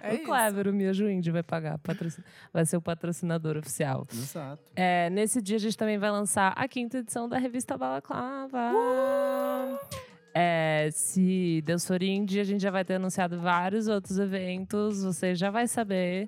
É o. Clever, o Miojo Indie, vai pagar. patrocin- Vai ser o patrocinador oficial. Exato. É, nesse dia a gente também vai lançar a quinta edição da revista Balaclava. É, se Deus for indie, a gente já vai ter anunciado vários outros eventos. Você já vai saber.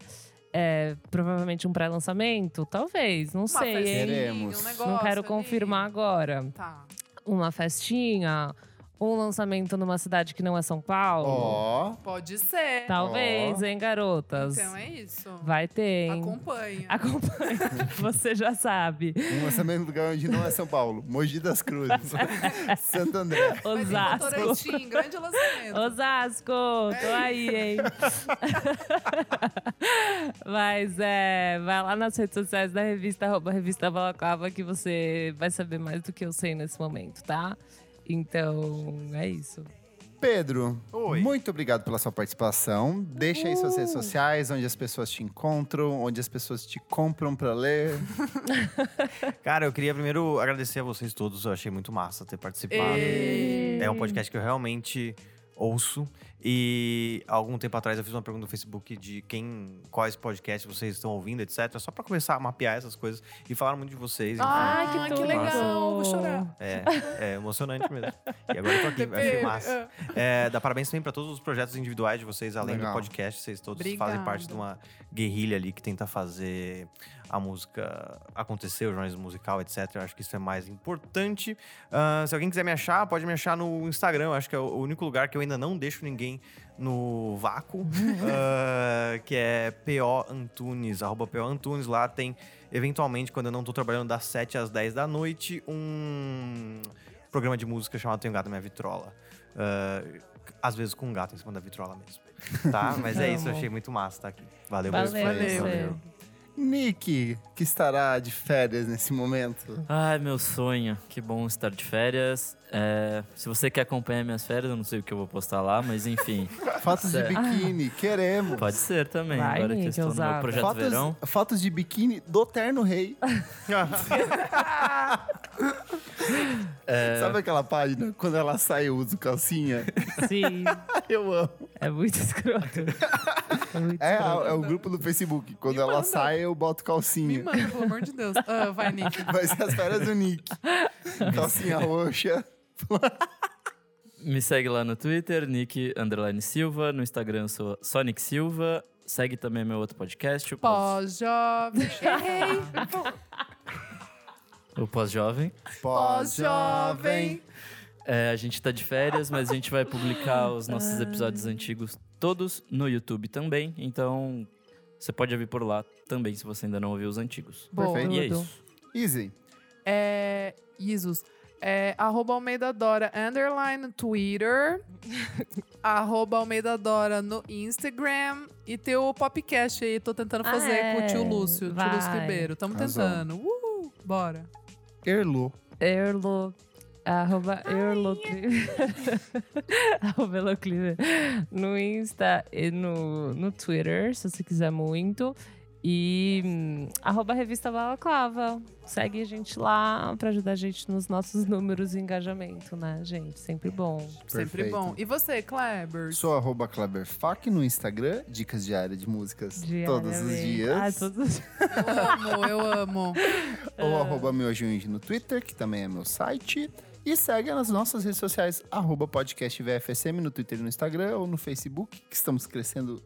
É, provavelmente um pré-lançamento? Talvez, não Uma sei, hein? um negócio Não quero ali. confirmar agora. Tá. Uma festinha, um lançamento numa cidade que não é São Paulo. Ó, Pode ser. Talvez, hein, garotas? Então é isso. Vai ter, hein? Acompanha. Acompanhe. (laughs) Você já sabe. um lançamento do lugar onde não é São Paulo. Mogi das Cruzes. (laughs) Santo André. Vai Osasco. Votorantim, grande lançamento. Osasco, tô aí, hein? (laughs) Mas é, vai lá nas redes sociais da revista, arroba revista Balaclava, que você vai saber mais do que eu sei nesse momento, tá? Então, é isso. Pedro, Oi. muito obrigado pela sua participação. Deixa aí suas redes sociais, onde as pessoas te encontram, onde as pessoas te compram pra ler. (laughs) Cara, eu queria primeiro agradecer a vocês todos. Eu achei muito massa ter participado. E... É um podcast que eu realmente ouço. E algum tempo atrás eu fiz uma pergunta no Facebook de quem, quais podcasts vocês estão ouvindo, etc. Só pra começar a mapear essas coisas. E falaram muito de vocês. enfim. Ah, Ah, que que, legal. Vou chorar. É, é emocionante mesmo. E agora eu tô aqui, achei massa. É, dá parabéns também pra todos os projetos individuais de vocês, além Legal. do podcast. Vocês todos Obrigada. fazem parte de uma guerrilha ali que tenta fazer a música acontecer, o jornalismo musical, etc. Eu acho que isso é mais importante. Ah, se alguém quiser me achar, pode me achar no Instagram. Eu acho que é o único lugar que eu ainda não deixo ninguém no vácuo, (laughs) ah, que é PO Antunes, arroba PO Antunes. Lá tem, eventualmente, quando eu não tô trabalhando das 7 às 10 da noite, um programa de música chamado Tenho Gato na Minha Vitrola. Ah, às vezes com um gato em cima da vitrola mesmo. Tá? (laughs) Mas é isso, eu achei muito massa estar aqui. Valeu, Valeu, fãs. Valeu. valeu. Nick, que estará de férias nesse momento. Ai, meu sonho. Que bom estar de férias. É, se você quer acompanhar minhas férias, eu não sei o que eu vou postar lá, mas enfim. (laughs) Fotos de biquíni, queremos. Pode ser também. Vai, Agora que eu Nick, estou no meu projeto Fotos, verão. fotos de biquíni do Terno Rei. (laughs) (laughs) É, Sabe aquela página? Quando ela sai, eu uso calcinha. Sim, eu amo. é muito escroto. É É, é o grupo do Facebook. Quando Me ela manda. sai, eu boto Me calcinha. manda, pelo amor de Deus. Ah, vai, Nick. (laughs) Vai ser as férias do Nick. (laughs) Calcinha roxa. Me segue lá no Twitter, Nick Underline Silva. No Instagram eu sou Sonic Silva. Segue também meu outro podcast, o Pós- Pós-jovem. (laughs) Errei. o Pós-Jovem. Pós-jovem. É, a gente tá de férias, mas a gente vai publicar os nossos episódios antigos todos no YouTube também. Então, você pode ouvir por lá também, se você ainda não ouviu os antigos. Boa. Perfeito. E é isso. Easy. É. Jesus. É, arroba Almeida Dora, underline no Twitter. (laughs) arroba Almeida Dora no Instagram. E tem o podcast aí, tô tentando Ah, fazer é? com o tio Lúcio, tio Vai. Lúcio Ribeiro. Tamo Arrasou. tentando. Uhul, bora. Erlo. Erlo. Arroba Erloclive. (laughs) arroba Erloclive. No Insta e no, no Twitter, se você quiser muito. E hum, arroba Revista Balaclava. Segue a gente lá pra ajudar a gente nos nossos números e engajamento, né, gente? Sempre bom. Sempre Perfeito. bom. E você, Kleber? Sou arroba KleberFac no Instagram. Dicas diárias de músicas todos os dias. Ah, todos os Eu amo, eu amo. Ou arroba Miojo Indie no Twitter, que também é meu site. E segue nas nossas redes sociais, arroba podcast VFSM no Twitter e no Instagram, ou no Facebook, que estamos crescendo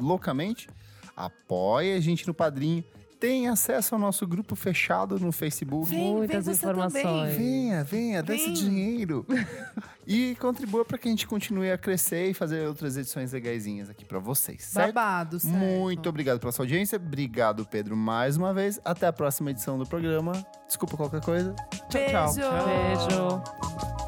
loucamente. Apoie a gente no Padrinho. Tem acesso ao nosso grupo fechado no Facebook. Vem, muitas vem você informações. Venha, venha, dê esse dinheiro. (laughs) e contribua para que a gente continue a crescer e fazer outras edições legaisinhas aqui para vocês, certo? Babado, certo? Muito obrigado pela sua audiência. Obrigado, Pedro, mais uma vez. Até a próxima edição do programa. Desculpa qualquer coisa. Tchau, tchau. Beijo. Beijo.